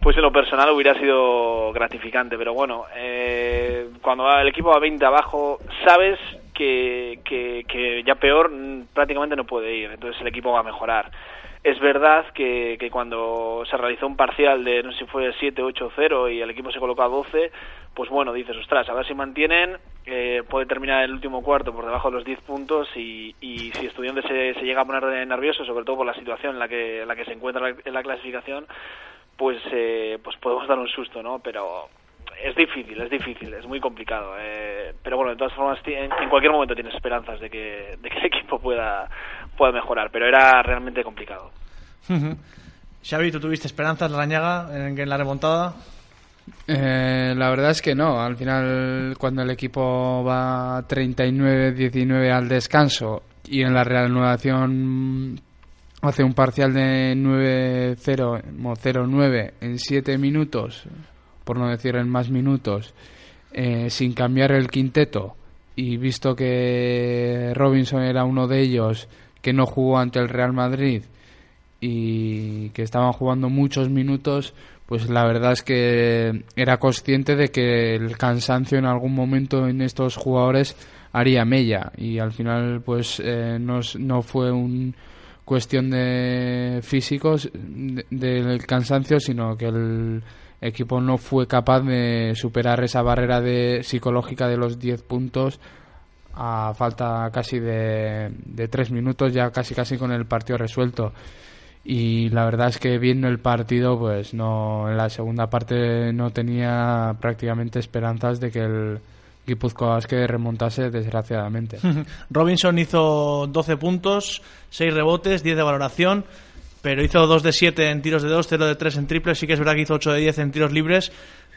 pues en lo personal hubiera sido gratificante. Pero bueno, eh, cuando el equipo va 20 abajo, sabes que, que, que ya peor mm, prácticamente no puede ir. Entonces el equipo va a mejorar. Es verdad que, que cuando se realizó un parcial de, no sé si fue 7-8-0 y el equipo se colocó a 12, pues bueno, dices, ostras, a ver si mantienen, eh, puede terminar el último cuarto por debajo de los 10 puntos y, y si Estudiantes se, se llega a poner nervioso, sobre todo por la situación en la que, en la que se encuentra en la clasificación, pues, eh, pues podemos dar un susto, ¿no? Pero es difícil, es difícil, es muy complicado. eh, pero bueno, de todas formas, en, en cualquier momento tienes esperanzas de que, de que el equipo pueda, pueda mejorar, pero era realmente complicado. Xavi, ¿tú tuviste esperanzas, Rañaga, en, en la remontada? Eh, la verdad es que no. Al final, cuando el equipo va 39-19 al descanso y en la reanudación hace un parcial de 9-0 o 0-9 en 7 minutos, por no decir en más minutos, eh, sin cambiar el quinteto y visto que Robinson era uno de ellos que no jugó ante el Real Madrid y que estaban jugando muchos minutos, pues la verdad es que era consciente de que el cansancio en algún momento en estos jugadores haría mella. Y al final pues eh, no, no fue un cuestión de físicos de- del cansancio sino que el equipo no fue capaz de superar esa barrera de psicológica de los 10 puntos a falta casi de, tres minutos ya casi casi con el partido resuelto y la verdad es que viendo el partido pues no en la segunda parte no tenía prácticamente esperanzas de que el Guipúzcoa Basket remontase desgraciadamente Robinson hizo 12 puntos, 6 rebotes, 10 de valoración, pero hizo 2 de 7 en tiros de 2, 0 de 3 en triple. Sí que es verdad que hizo 8 de 10 en tiros libres,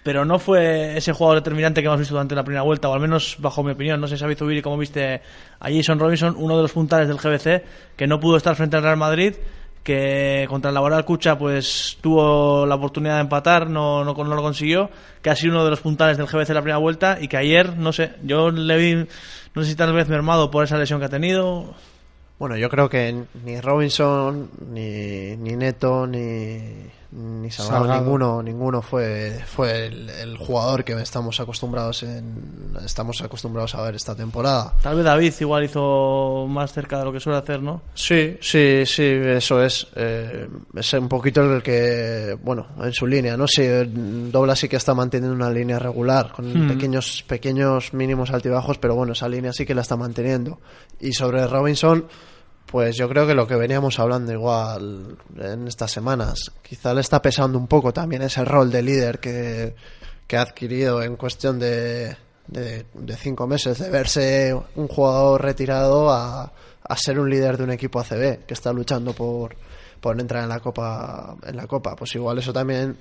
pero no fue ese jugador determinante que hemos visto durante la primera vuelta, o al menos bajo mi opinión. No sé, Xavi Zubiri, cómo viste a Jason Robinson, uno de los puntales del GBC, que no pudo estar frente al Real Madrid, que contra el Laboral Cucha pues tuvo la oportunidad de empatar, no, no, no lo consiguió, que ha sido uno de los puntales del GBC la primera vuelta y que ayer, no sé, yo le vi, no sé si tal vez mermado por esa lesión que ha tenido. Bueno, yo creo que ni Robinson, ni, ni Neto, ni, ni Salgado, Salgado. ninguno, ninguno fue, fue el, el jugador que estamos acostumbrados en, estamos acostumbrados a ver esta temporada. Tal vez David igual hizo más cerca de lo que suele hacer, ¿no? Sí, sí, sí, eso es. Eh, es un poquito el que, bueno, en su línea, ¿no? Sí, Dobla sí que está manteniendo una línea regular, con Hmm. pequeños, pequeños mínimos altibajos, pero bueno, esa línea sí que la está manteniendo. Y sobre Robinson, pues yo creo que lo que veníamos hablando igual en estas semanas, quizá le está pesando un poco también ese rol de líder que, que ha adquirido en cuestión de, de, cinco meses, de verse un jugador retirado a, a ser un líder de un equipo ACB que está luchando por, por entrar en la copa en la copa. Pues igual eso también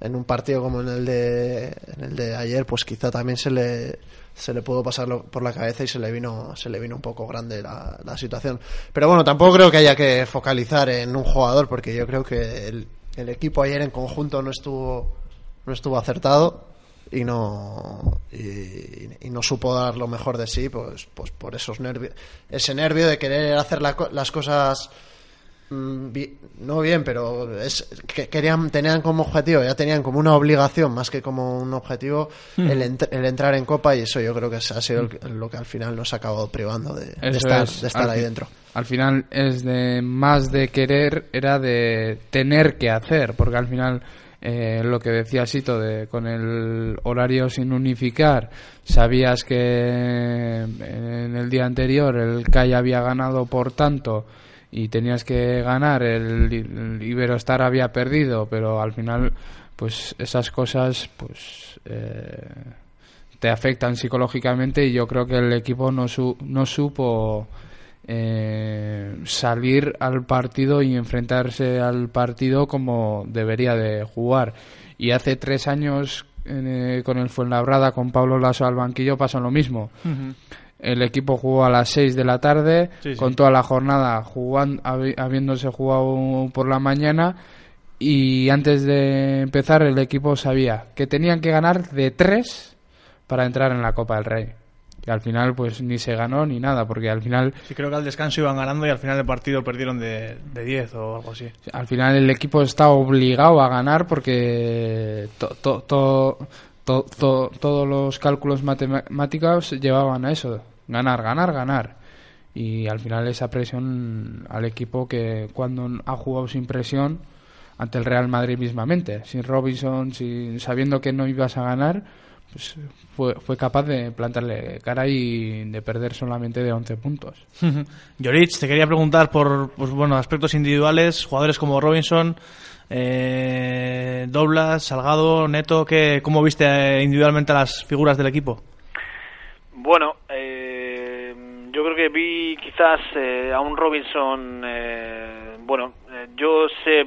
en un partido como en el de en el de ayer pues quizá también se le se le pudo pasar por la cabeza y se le vino se le vino un poco grande la, la situación. Pero bueno tampoco creo que haya que focalizar en un jugador porque yo creo que el, el equipo ayer en conjunto no estuvo no estuvo acertado y no y, no supo dar lo mejor de sí pues pues por esos nervios ese nervio de querer hacer la las cosas no bien pero es que querían tenían como objetivo ya tenían como una obligación más que como un objetivo Hmm. el, el entrar en copa y eso yo creo que ha sido el- lo que al final nos ha acabado privando de, estar, es, de estar ahí dentro Al final es de más de querer, era de tener que hacer, porque al final eh, lo que decía Sito de con el horario sin unificar, sabías que en el día anterior el CAI había ganado por tanto y tenías que ganar, el, el Iberostar había perdido, pero al final pues esas cosas pues eh, te afectan psicológicamente y yo creo que el equipo no, su- no supo eh, salir al partido y enfrentarse al partido como debería de jugar. Y hace tres años eh, con el Fuenlabrada, con Pablo Lasso al banquillo, pasó lo mismo. El equipo jugó a las 6 de la tarde, Sí, sí. con toda la jornada jugando, habi- habiéndose jugado por la mañana. Y antes de empezar, el equipo sabía que tenían que ganar de 3 para entrar en la Copa del Rey. Y al final, pues ni se ganó ni nada, porque al final, Sí, creo que al descanso iban ganando y al final del partido perdieron de, de 10 o algo así. al final el equipo está obligado a ganar porque to- to- to- to- to- todos los cálculos matemáticos llevaban a eso, ganar, ganar, ganar. Y al final esa presión al equipo que cuando ha jugado sin presión ante el Real Madrid mismamente, sin Robinson, sin, sabiendo que no ibas a ganar, pues fue, fue capaz de plantarle cara y de perder solamente de 11 puntos. Jorich, te quería preguntar por pues, bueno, aspectos individuales, jugadores como Robinson, eh, Doblas, Salgado, Neto, que, ¿cómo viste eh, individualmente a las figuras del equipo? Bueno, eh, yo creo que vi quizás eh, a un Robinson, eh, bueno, eh, yo sé,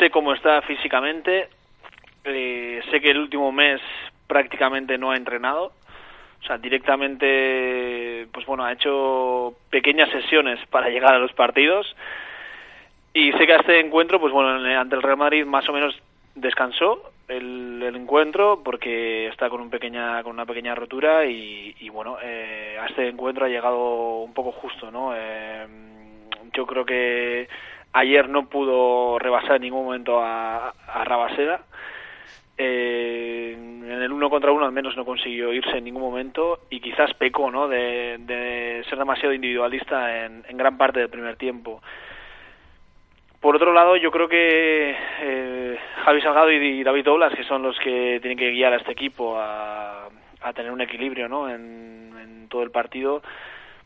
sé cómo está físicamente, eh, sé que el último mes prácticamente no ha entrenado, o sea, directamente, pues bueno, ha hecho pequeñas sesiones para llegar a los partidos y sé que a este encuentro, pues bueno, en- ante el Real Madrid más o menos descansó el, encuentro porque está con un pequeña con una pequeña rotura y, bueno, eh, a este encuentro ha llegado un poco justo, ¿no? Eh, yo creo que ayer no pudo rebasar en ningún momento a, a Rabaseda. Eh, en el uno contra uno al menos no consiguió irse en ningún momento y quizás pecó ¿no? de, ser demasiado individualista en gran parte del primer tiempo. Por otro lado, yo creo que eh, Javi Salgado y David Doblas, que son los que tienen que guiar a este equipo a, a tener un equilibrio ¿no? en, en todo el partido,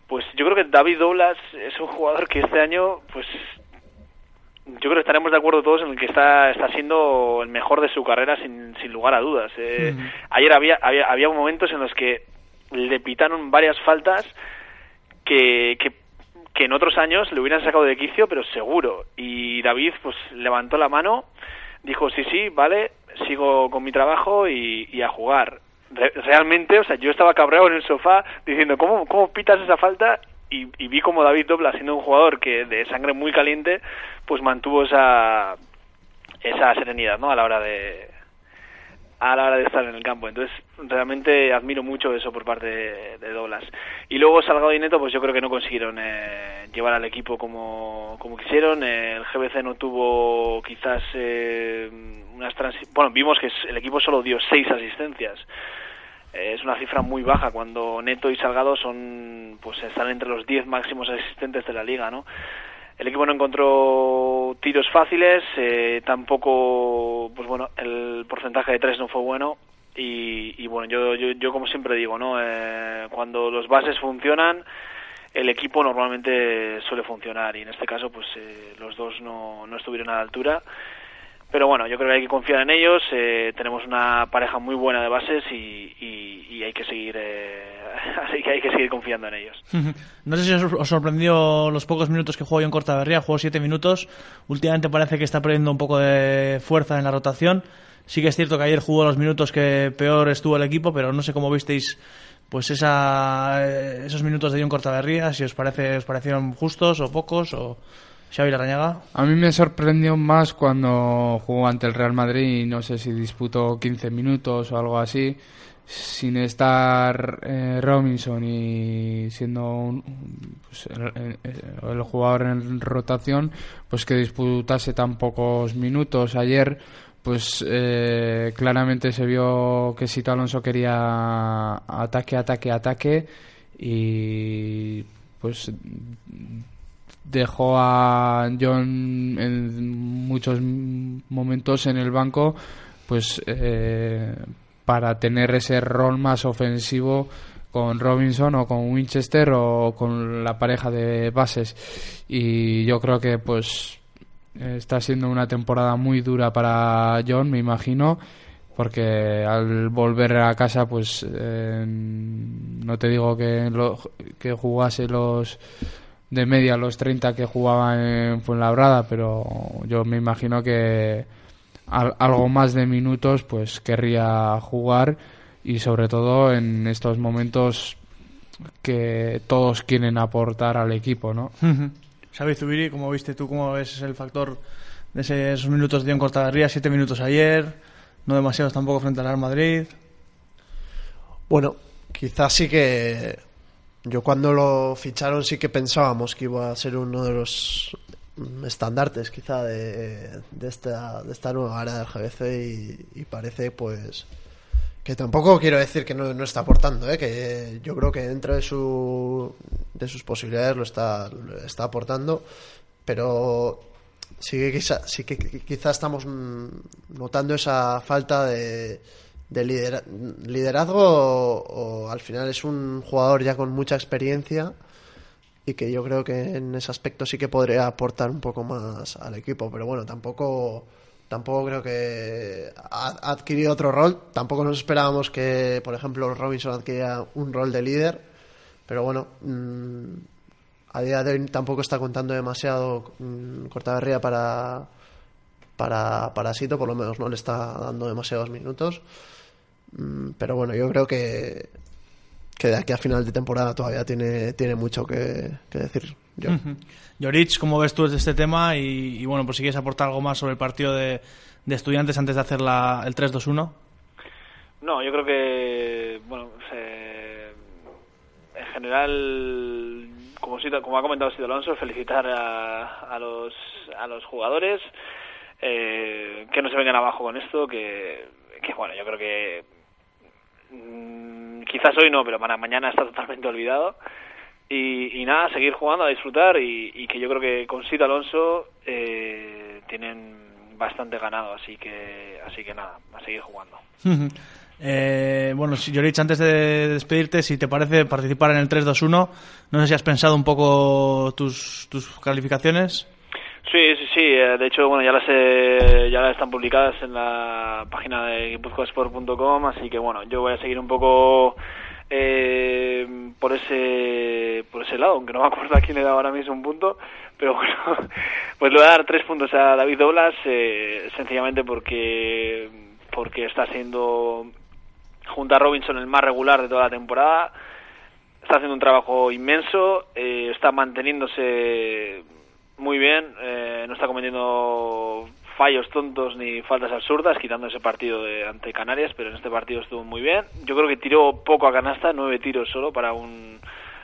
pues yo creo que David Doblas es un jugador que este año, pues yo creo que estaremos de acuerdo todos en el que está, está siendo el mejor de su carrera sin, sin lugar a dudas. Eh. Ayer había, había, había momentos en los que le pitaron varias faltas que, que, que en otros años le hubieran sacado de quicio, pero seguro. Y David pues levantó la mano, dijo sí, sí, vale, sigo con mi trabajo y, a jugar. Re- realmente, o sea, yo estaba cabreado en el sofá diciendo, ¿cómo, cómo pitas esa falta? Y, y vi como David Dobla, siendo un jugador que de sangre muy caliente, pues mantuvo esa, esa serenidad, ¿no? A la hora de a la hora de estar en el campo. Entonces, realmente admiro mucho eso por parte de, de Doblas. Y luego Salgado y Neto, pues yo creo que no consiguieron eh, llevar al equipo como, como quisieron. Eh, el GBC no tuvo quizás eh, unas Bueno, vimos que el equipo solo dio seis asistencias. Eh, es una cifra muy baja cuando Neto y Salgado son pues están entre los 10 máximos asistentes de la liga, ¿no? El equipo no encontró tiros fáciles, eh, tampoco, pues bueno, el porcentaje de tres no fue bueno y, y bueno, yo, yo, yo como siempre digo, ¿no? Eh, cuando los bases funcionan, el equipo normalmente suele funcionar y en este caso, pues eh, los dos no, no estuvieron a la altura. Pero bueno, yo creo que hay que confiar en ellos. eh, tenemos una pareja muy buena de bases y, y, hay que seguir, eh, así que hay que seguir confiando en ellos. No sé si os, sorprendió los pocos minutos que jugó John Cortaberría, jugó siete minutos. Últimamente parece que está perdiendo un poco de fuerza en la rotación. Sí que es cierto que ayer jugó los minutos que peor estuvo el equipo, pero no sé cómo visteis pues esa, eh, esos minutos de John Cortaberría, si os parece os parecieron justos o pocos o Xavi Larrañaga. A mí me sorprendió más cuando jugó ante el Real Madrid y no sé si disputó 15 minutos o algo así, sin estar eh, Robinson y siendo un- pues, el, jugador en rotación, pues que disputase tan pocos minutos. Ayer, pues eh, claramente se vio que Sito Alonso quería ataque, ataque, ataque y pues dejó a John en muchos momentos en el banco pues eh, para tener ese rol más ofensivo con Robinson o con Winchester o con la pareja de bases. Y yo creo que pues está siendo una temporada muy dura para John me imagino porque al volver a casa pues eh, no te digo que, lo- que jugase los de media los 30 que jugaba en Fuenlabrada, pero yo me imagino que al- algo más de minutos pues querría jugar y sobre todo en estos momentos que todos quieren aportar al equipo, ¿no? Xavi Zubiri, ¿cómo viste tú? ¿Cómo ves el factor de ese- esos minutos de John Cortaberría? Siete minutos ayer, no demasiados tampoco frente al Real Madrid. Bueno, quizás sí que yo cuando lo ficharon sí que pensábamos que iba a ser uno de los mm, estandartes quizá de, de esta, de esta nueva área del GBC y, parece pues que tampoco quiero decir que no, no está aportando, ¿eh? que yo creo que dentro de, su, de sus posibilidades lo está, está aportando, pero sí que quizá, sí que quizá estamos mm, notando esa falta de, de lidera- liderazgo o, al final es un jugador ya con mucha experiencia y que yo creo que en ese aspecto sí que podría aportar un poco más al equipo, pero bueno, tampoco tampoco creo que ha adquirido otro rol, tampoco nos esperábamos que, por ejemplo, Robinson adquiriera un rol de líder, pero bueno, mm, a día de hoy tampoco está contando demasiado mm, Cortaberría para para, para Sito, por lo menos no le está dando demasiados minutos. Mm, Pero bueno, yo creo que, que de aquí a final de temporada todavía tiene, tiene mucho que, que decir. Yo. Ujú. Jorich, ¿cómo ves tú este tema? Y, y bueno, pues si quieres aportar algo más sobre el partido de, de estudiantes antes de hacer la, el 3-2-1. No, yo creo que, bueno, se- en general, como, como ha comentado Sido Alonso, felicitar a, a los, a los jugadores, eh, que no se vengan abajo con esto, que, que bueno, yo creo que quizás hoy no, pero para mañana está totalmente olvidado. Y, y nada, seguir jugando, a disfrutar y, que yo creo que con Sito Alonso eh, tienen bastante ganado, así que, así que nada, a seguir jugando. Eh, bueno, Jorich, antes de despedirte, si te parece participar en el 3-2-1, no sé si has pensado un poco tus, tus calificaciones. Sí, sí, sí. eh, De hecho, bueno, ya las, eh, ya las están publicadas en la página de guipuzcoasport.com, así que bueno, yo voy a seguir un poco eh, por ese por ese lado, aunque no me acuerdo a quién le dado ahora mismo un punto, pero bueno, pues le voy a dar tres puntos a David Doblas, eh, sencillamente porque porque está siendo junto a Robinson el más regular de toda la temporada. Está haciendo un trabajo inmenso, eh, está manteniéndose muy bien, eh, no está cometiendo fallos tontos ni faltas absurdas, quitando ese partido de, ante Canarias, pero en este partido estuvo muy bien. Yo creo que tiró poco a canasta, nueve tiros solo para un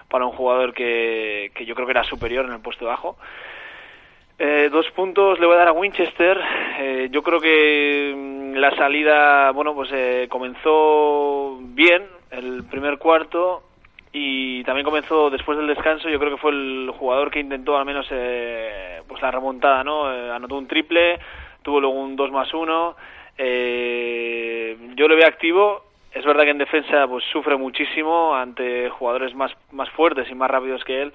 para un jugador que, que yo creo que era superior en el puesto bajo. Eh, dos puntos le voy a dar a Winchester. Eh, yo creo que mm, la salida, bueno, pues eh, comenzó bien el primer cuarto y también comenzó después del descanso. Yo creo que fue el jugador que intentó al menos eh, pues la remontada, ¿no? Eh, anotó un triple, tuvo luego un 2 más 1. Eh, yo lo veo activo. Es verdad que en defensa pues sufre muchísimo ante jugadores más, más fuertes y más rápidos que él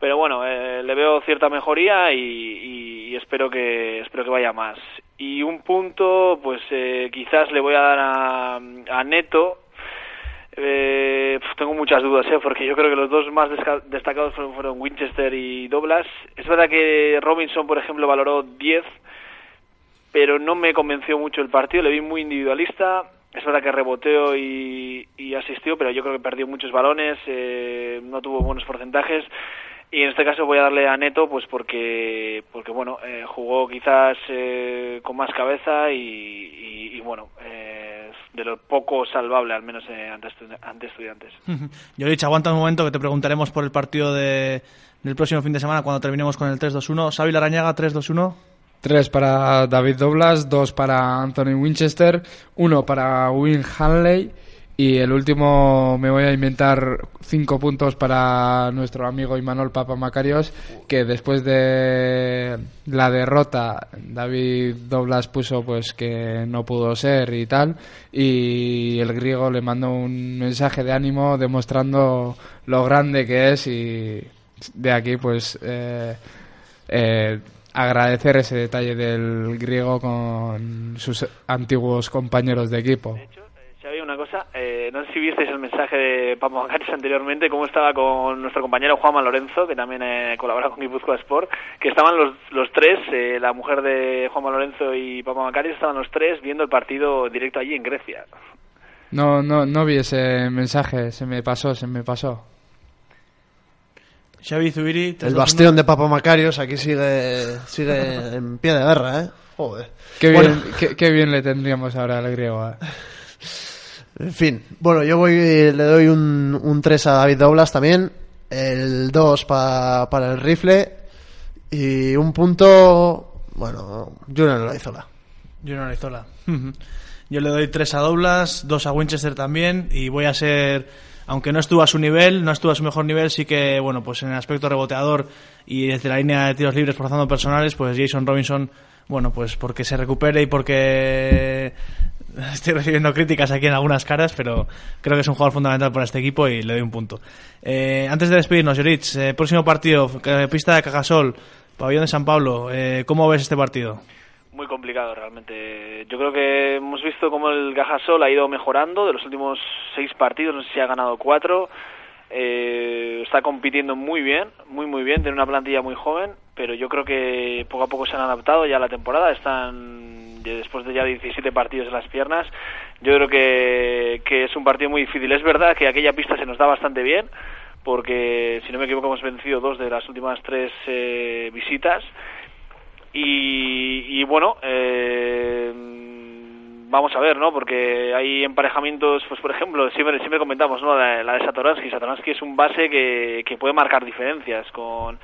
pero bueno eh, le veo cierta mejoría y, espero que espero que vaya más y un punto pues eh, quizás le voy a dar a, a Neto eh, tengo muchas dudas ¿eh? porque yo creo que los dos más destacados fueron, Winchester y Douglas es verdad que Robinson por ejemplo valoró 10 pero no me convenció mucho el partido le vi muy individualista es verdad que reboteó y, y asistió, pero yo creo que perdió muchos balones, eh, no tuvo buenos porcentajes y en este caso voy a darle a Neto pues porque porque bueno eh, jugó quizás eh, con más cabeza y, y, y bueno eh, de lo poco salvable al menos eh, ante, ante estudiantes. Yo he dicho aguanta un momento que te preguntaremos por el partido de del próximo fin de semana cuando terminemos con el 3-2-1 Xavi Larañaga 3-2-1 Tres para David Doblas, dos para Anthony Winchester, uno para Win Hanley y el último me voy a inventar cinco puntos para nuestro amigo Imanol Papa Macarios, que después de la derrota David Doblas puso pues que no pudo ser y tal, y el griego le mandó un mensaje de ánimo demostrando lo grande que es y de aquí pues eh, eh, agradecer ese detalle del griego con sus antiguos compañeros de equipo cosa, eh, no sé si visteis el mensaje de Papa Macaris anteriormente, cómo estaba con nuestro compañero Juanma Lorenzo, que también eh, colabora con Guipúzcoa Sport, que estaban los, los tres, eh, la mujer de Juanma Lorenzo y Papa Macaris, estaban los tres viendo el partido directo allí en Grecia. No, no, no vi ese mensaje, se me pasó, se me pasó. Xavi Zubiri, el bastión de Papa Macarios aquí sigue sigue en pie de guerra, ¿eh? Joder. Qué bien, bueno. qué, qué bien le tendríamos ahora al griego, ¿eh? En fin, bueno, yo voy le doy un, un 3 a David Doblas también, el 2 pa, para el rifle y un punto, bueno, Junior Laizola. Junior Laizola. yo le doy 3 a Doblas, 2 a Winchester también y voy a ser, aunque no estuvo a su nivel, no estuvo a su mejor nivel, sí que, bueno, pues en el aspecto reboteador y desde la línea de tiros libres forzando personales, pues Jason Robinson bueno, pues porque se recupere y porque estoy recibiendo críticas aquí en algunas caras, pero creo que es un jugador fundamental para este equipo y le doy un punto. Eh, antes de despedirnos, Yoritz, eh, próximo partido, pista de Cajasol, pabellón de San Pablo, eh, ¿cómo ves este partido? Muy complicado realmente. Yo creo que hemos visto cómo el Cajasol ha ido mejorando de los últimos seis partidos, no sé si ha ganado cuatro. Eh, está compitiendo muy bien, muy muy bien, tiene una plantilla muy joven, pero yo creo que poco a poco se han adaptado ya a la temporada, están después de ya 17 partidos en las piernas, yo creo que, que es un partido muy difícil. Es verdad que aquella pista se nos da bastante bien, porque si no me equivoco hemos vencido dos de las últimas tres eh, visitas, y, y bueno, eh, vamos a ver, ¿no? Porque hay emparejamientos, pues por ejemplo, siempre, siempre comentamos, ¿no? La, la de Satoransky. Satoransky es un base que, que puede marcar diferencias con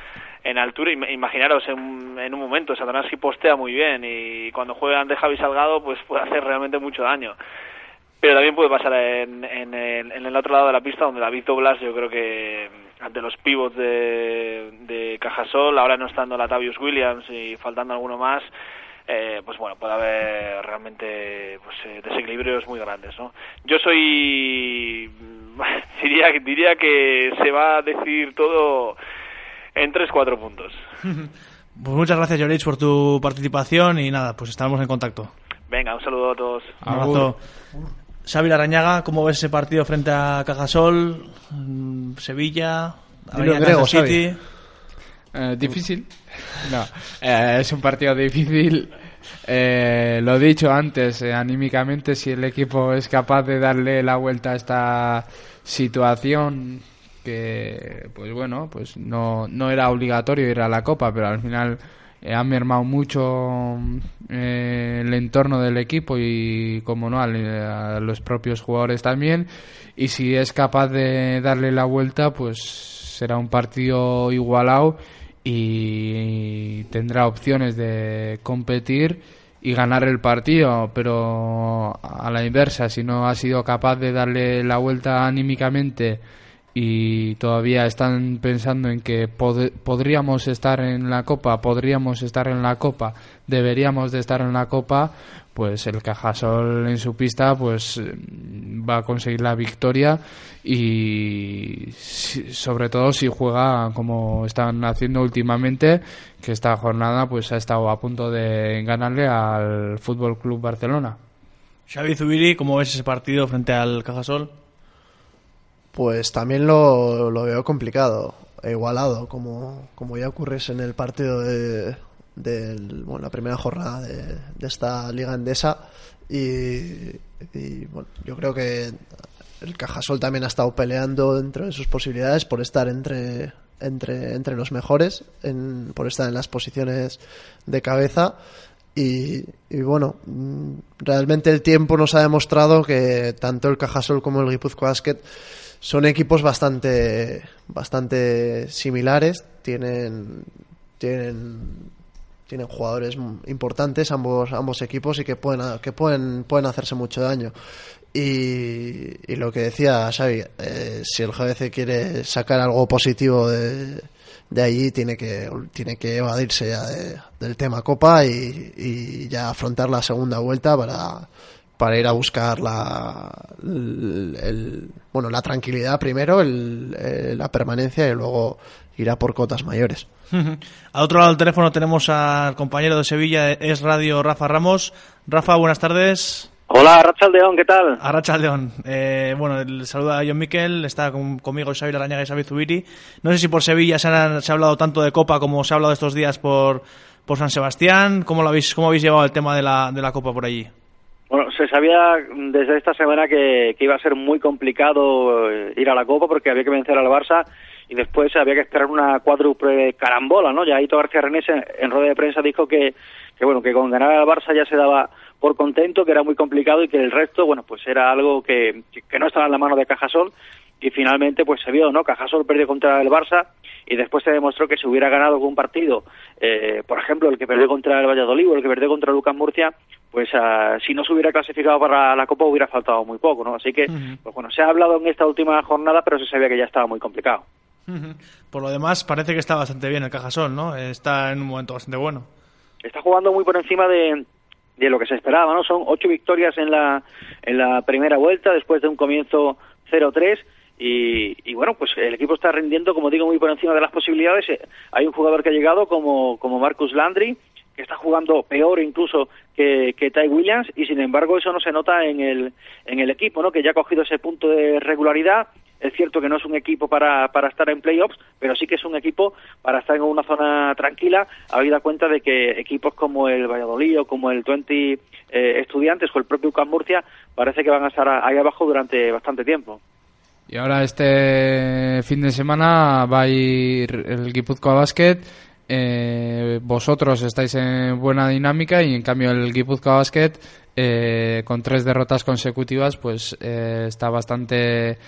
en altura. Imaginaros en, en un momento, Satoransky postea muy bien y cuando juega ante Javi Salgado, pues puede hacer realmente mucho daño. Pero también puede pasar en, en, el, en el otro lado de la pista, donde David Doblas, yo creo que ante los pivots de, de Cajasol, ahora no estando Latavius Williams y faltando alguno más, eh, pues bueno, puede haber realmente pues, eh, desequilibrios muy grandes, ¿no? Yo soy... diría, diría que se va a decidir todo en 3-4 puntos. Pues muchas gracias, Jorich, por tu participación y nada, pues estamos en contacto. Venga, un saludo a todos. Un abrazo. Xavi Larañaga, ¿cómo ves ese partido frente a Cajasol, Sevilla, Grego, City? Eh, difícil. No, eh, es un partido difícil. Eh, lo dicho antes, eh, anímicamente, si el equipo es capaz de darle la vuelta a esta situación que, pues bueno, pues no, no era obligatorio ir a la Copa, pero al final eh, ha mermado mucho eh, el entorno del equipo y, como no, a, los propios jugadores también. Y si es capaz de darle la vuelta, pues será un partido igualado y tendrá opciones de competir y ganar el partido, pero a la inversa, si no ha sido capaz de darle la vuelta anímicamente y todavía están pensando en que podríamos estar en la Copa, podríamos estar en la Copa, deberíamos de estar en la Copa, pues el Cajasol en su pista pues va a conseguir la victoria y sobre todo si juega como están haciendo últimamente, que esta jornada pues ha estado a punto de ganarle al Fútbol Club Barcelona. Xavi Zubiri, ¿cómo ves ese partido frente al Cajasol? Pues también lo, lo veo complicado, e igualado, como, como ya ocurriese en el partido de, bueno, la primera jornada de, esta liga endesa. Y, bueno, yo creo que el Cajasol también ha estado peleando dentro de sus posibilidades por estar entre, entre, entre los mejores, en, por estar en las posiciones de cabeza. Y, y, bueno, mm, realmente el tiempo nos ha demostrado que tanto el Cajasol como el Guipúzcoa Basket son equipos bastante, bastante similares, tienen, tienen, tienen jugadores importantes ambos, ambos equipos y que pueden, que pueden, pueden hacerse mucho daño. Y, y lo que decía Xavi, eh, si el GBC quiere sacar algo positivo de, de allí, tiene que, tiene que evadirse ya del tema Copa y, y ya afrontar la segunda vuelta para para ir a buscar la, el, bueno, la tranquilidad primero, el, la permanencia y luego ir a por cotas mayores. Al otro lado del teléfono tenemos al compañero de Sevilla, es Radio Rafa Ramos. Rafa, buenas tardes. Hola, Arrachaldeón, ¿qué tal? Arrachaldeón. Eh, bueno, el saluda a John Miquel, está conmigo Xavi Larañaga y Xavi Zubiri. No sé si por Sevilla se, se ha hablado tanto de Copa como se ha hablado estos días por, por San Sebastián. ¿Cómo, lo habéis, ¿Cómo habéis llevado el tema de la, de la Copa por allí? Bueno, se sabía desde esta semana que, iba a ser muy complicado eh, ir a la Copa porque había que vencer al Barça y después había que esperar una cuádruple carambola, ¿no? Ya Hito García Renés en, rueda de prensa dijo que, que, bueno, que con ganar al Barça ya se daba por contento, que era muy complicado y que el resto, bueno, pues era algo que, que no estaba en la mano de Cajasol y finalmente pues se vio, ¿no? Cajasol perdió contra el Barça y después se demostró que si hubiera ganado algún partido, eh, por ejemplo, el que perdió contra el Valladolid o el que perdió contra Lucas Murcia, pues ah, si no se hubiera clasificado para la Copa hubiera faltado muy poco, ¿no? Así que, pues bueno, se ha hablado en esta última jornada, pero se sabía que ya estaba muy complicado. Por lo demás, parece que está bastante bien el Cajasol, ¿no? Está en un momento bastante bueno. Está jugando muy por encima de, de lo que se esperaba, ¿no? Son ocho victorias en la, en la primera vuelta, después de un comienzo 0-3, y, bueno, pues el equipo está rindiendo, como digo, muy por encima de las posibilidades. Eh, hay un jugador que ha llegado como, como Marcus Landry, que está jugando peor incluso que, que Ty Williams, y sin embargo eso no se nota en el, en el equipo, ¿no? que ya ha cogido ese punto de regularidad. Es cierto que no es un equipo para, para estar en playoffs, pero sí que es un equipo para estar en una zona tranquila, habida cuenta de que equipos como el Valladolid o como el 20 eh, Estudiantes o el propio UCAM Murcia parece que van a estar ahí abajo durante bastante tiempo. Y ahora este fin de semana va a ir el Guipúzcoa Basket. Eh, vosotros estáis en buena dinámica y en cambio el Guipúzcoa Basket eh, con tres derrotas consecutivas pues eh, está bastante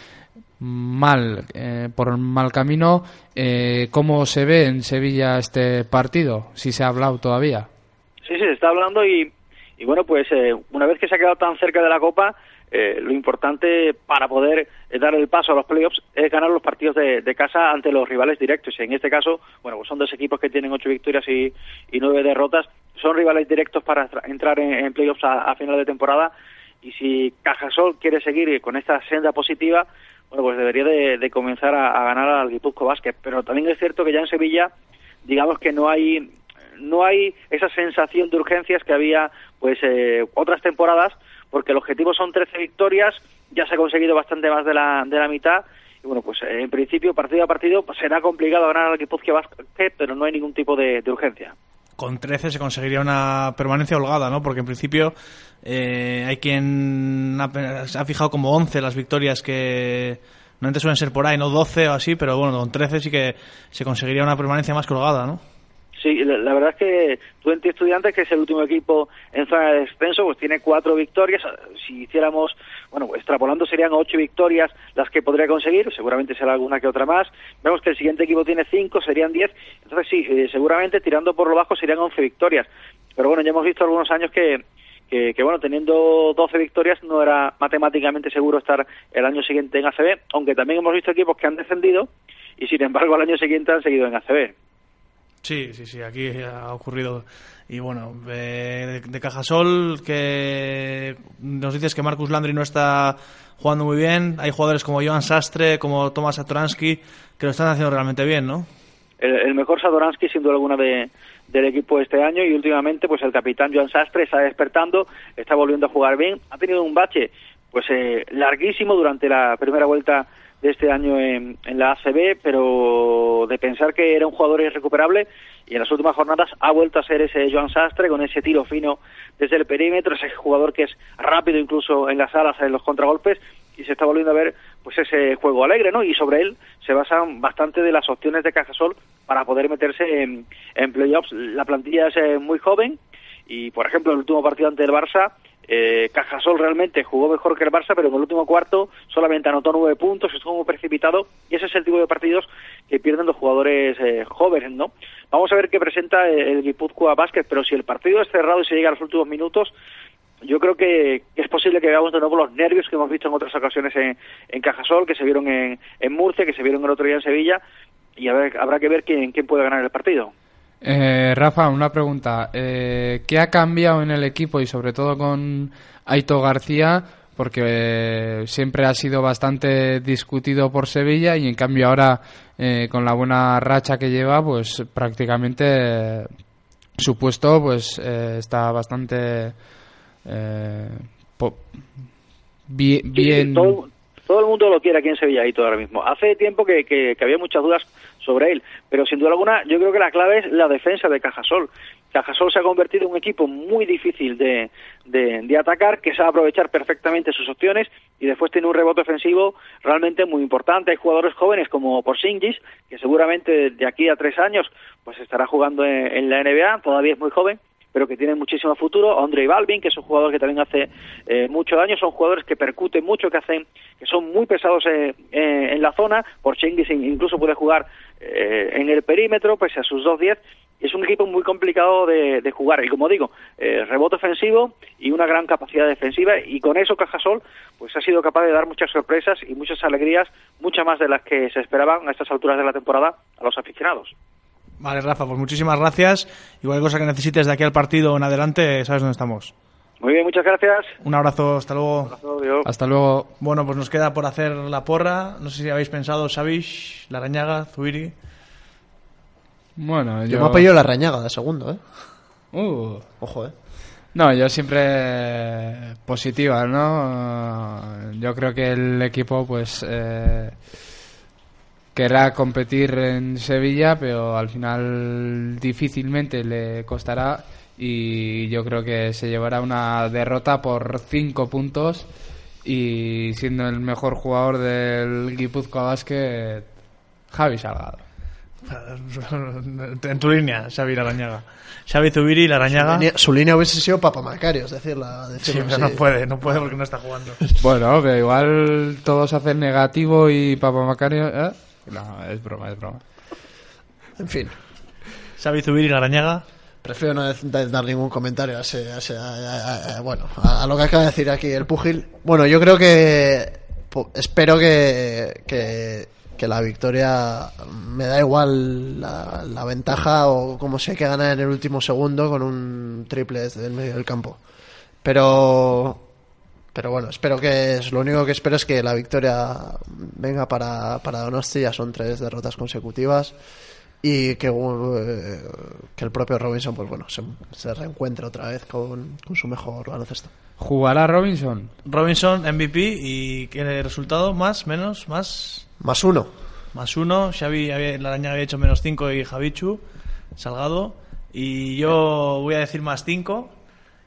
mal por mal camino ¿cómo se ve en Sevilla este partido? si se ha hablado todavía sí, sí, se está hablando y, y bueno pues una vez que se ha quedado tan cerca de la Copa eh, lo importante para poder eh, dar el paso a los playoffs es ganar los partidos de, casa ante los rivales directos. Y en este caso, bueno, pues son dos equipos que tienen ocho victorias y, nueve derrotas. Son rivales directos para entrar en, playoffs a, final de temporada. Y si Cajasol quiere seguir con esta senda positiva, bueno, pues debería de, comenzar a, ganar al Guipuzco Basket. Pero también es cierto que ya en Sevilla, digamos que no hay no hay esa sensación de urgencias que había pues eh, otras temporadas porque el objetivo son 13 victorias, ya se ha conseguido bastante más de la, de la mitad, y bueno, pues en principio, partido a partido, pues será complicado ganar al Guipúzcoa Basket, pero no hay ningún tipo de, urgencia. con 13 se conseguiría una permanencia holgada, ¿no? Porque en principio eh, hay quien ha, ha fijado como 11 las victorias que normalmente suelen ser por ahí, no 12 o así, pero bueno, con 13 sí que se conseguiría una permanencia más que holgada, ¿no? Sí, la, la verdad es que Twente Estudiantes, que es el último equipo en zona de descenso, pues tiene cuatro victorias. Si hiciéramos, bueno, extrapolando serían ocho victorias las que podría conseguir, seguramente será alguna que otra más. Vemos que el siguiente equipo tiene cinco, serían diez. Entonces sí, eh, seguramente tirando por lo bajo serían once victorias. Pero bueno, ya hemos visto algunos años que, que, que, bueno, teniendo 12 victorias no era matemáticamente seguro estar el año siguiente en ACB, aunque también hemos visto equipos que han descendido y sin embargo al año siguiente han seguido en ACB. Sí, sí, sí, aquí ha ocurrido. Y bueno, eh, de, de, Cajasol, que nos dices que Marcus Landry no está jugando muy bien. Hay jugadores como Joan Sastre, como Tomás Satoransky, que lo están haciendo realmente bien, ¿no? El, el mejor Satoransky, sin duda alguna, de, del equipo este año y últimamente pues el capitán Joan Sastre está despertando, está volviendo a jugar bien, ha tenido un bache pues eh, larguísimo durante la primera vuelta de este año en, en, la ACB, pero de pensar que era un jugador irrecuperable y en las últimas jornadas ha vuelto a ser ese Joan Sastre con ese tiro fino desde el perímetro, ese jugador que es rápido incluso en las alas, en los contragolpes y se está volviendo a ver pues ese juego alegre, ¿no? Y sobre él se basan bastante de las opciones de Cajasol para poder meterse en, en playoffs. La plantilla es eh, muy joven y, por ejemplo, el último partido ante el Barça eh, Cajasol realmente jugó mejor que el Barça, pero en el último cuarto solamente anotó nueve puntos, estuvo muy precipitado y ese es el tipo de partidos que pierden los jugadores eh, jóvenes, ¿no? Vamos a ver qué presenta el Guipúzcoa Basket, pero si el partido es cerrado y se llega a los últimos minutos, yo creo que es posible que veamos de nuevo los nervios que hemos visto en otras ocasiones en, Cajasol, que se vieron en, Murcia, que se vieron el otro día en Sevilla, y a ver, habrá que ver quién puede ganar el partido. Eh, Rafa, una pregunta. Eh, ¿Qué ha cambiado en el equipo y sobre todo con Aito García? Porque eh, siempre ha sido bastante discutido por Sevilla y en cambio ahora eh, con la buena racha que lleva, pues prácticamente su puesto pues está bastante bien. Todo, todo, el mundo lo quiere aquí en Sevilla Aito ahora mismo. Hace tiempo que, que, que había muchas dudas sobre él. Pero sin duda alguna, yo creo que la clave es la defensa de Cajasol. Cajasol se ha convertido en un equipo muy difícil de, de, atacar, que sabe aprovechar perfectamente sus opciones y después tiene un rebote ofensivo realmente muy importante. Hay jugadores jóvenes como Porzingis, que seguramente de aquí a tres años pues estará jugando en la NBA, todavía es muy joven, pero que tiene muchísimo futuro. Andre Balvin, que es un jugador que también hace eh, mucho daño, son jugadores que percuten mucho, que hacen, que son muy pesados eh, eh, en la zona. Por Chengis incluso puede jugar eh, en el perímetro, pese a sus 2-10. Es un equipo muy complicado de, de jugar y como digo, eh, rebote ofensivo y una gran capacidad defensiva y con eso Cajasol pues ha sido capaz de dar muchas sorpresas y muchas alegrías, muchas más de las que se esperaban a estas alturas de la temporada a los aficionados. Vale, Rafa, pues muchísimas gracias. Igual cosa que necesites de aquí al partido en adelante, sabes dónde estamos. Muy bien, muchas gracias. Un abrazo, hasta luego. Abrazo, Dios. Hasta luego. Bueno, pues nos queda por hacer la porra. No sé si habéis pensado Savish, Larañaga, Zuiri. Bueno, yo... yo me apoyo la Rañaga de segundo, ¿eh? Uh. Ojo, ¿eh? No, yo siempre positiva, ¿no? Yo creo que el equipo, pues, eh, querrá competir en Sevilla, pero al final difícilmente le costará y yo creo que se llevará una derrota por cinco puntos y siendo el mejor jugador del Guipúzcoa Basket, Javi Salgado. En tu línea, Xavi Larañaga. Xavi Zubiri y Larañaga. Su línea, su línea hubiese sido Papa Macario, es decir, la sí, pero no puede, no puede porque no está jugando. Bueno, pero igual todos hacen negativo y Papa Macario. ¿eh? No, es broma, es broma. En fin. Xavi Zubiri y Larañaga. Prefiero no dar ningún comentario a, ese, a, ese, a, a bueno, a, lo que acaba de decir aquí el Pugil. Bueno, yo creo que espero que, que, que, la victoria me da igual la, la, ventaja o como hay que ganar en el último segundo con un triple desde el medio del campo. Pero pero bueno, espero que es lo único que espero es que la victoria venga para, para Donosti, ya son tres derrotas consecutivas y que, uh, que el propio Robinson pues bueno se, se reencuentre otra vez con, con, su mejor baloncesto. ¿Jugará Robinson? Robinson MVP y ¿qué resultado? ¿Más? ¿Menos? ¿Más? Más uno. Más uno. Xavi había, la araña había hecho menos cinco y Javichu, Salgado. Y yo voy a decir más 5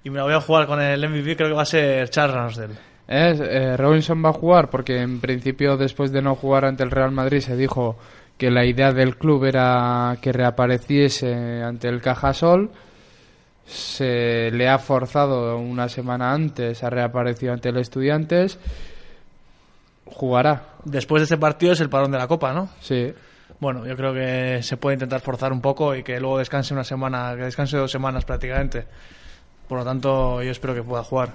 y me la voy a jugar con el MVP, creo que va a ser Charles Ramsdale. Es, eh, Robinson va a jugar porque en principio después de no jugar ante el Real Madrid se dijo que la idea del club era que reapareciese ante el Cajasol. Se le ha forzado una semana antes, ha reaparecido ante el Estudiantes. Jugará. Después de este partido es el parón de la Copa, ¿no? Sí. Bueno, yo creo que se puede intentar forzar un poco y que luego descanse una semana, que descanse dos semanas prácticamente. Por lo tanto, yo espero que pueda jugar.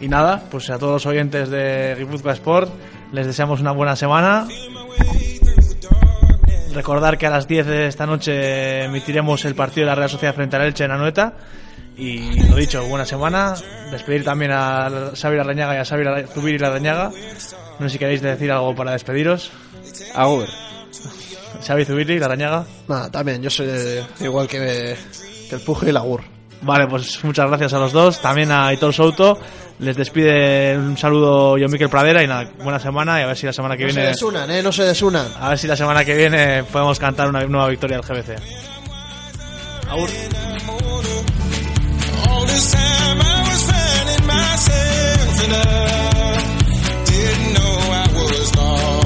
Y nada, pues a todos los oyentes de Guipúzcoa Sport les deseamos una buena semana. Recordar que a las 10 de esta noche emitiremos el partido de la Real Sociedad frente al Elche en Anoeta. Y lo dicho, buena semana. Despedir también a Xavi Larrañaga y a Xavi Lar- Zubiri Larrañaga. No sé si queréis decir algo para despediros. Agur. Xavi Zubiri Larrañaga. Nada, también, yo soy eh, igual que, que el Puje y el Agur. Vale, pues muchas gracias a los dos, también a Hitor Souto. Les despide un saludo yo, Miquel Pradera, y nada, buena semana y a ver si la semana que viene... No se desunan, ¿eh? No se desunan. A ver si la semana que viene podemos cantar una nueva victoria del GBC. Didn't know I was lost.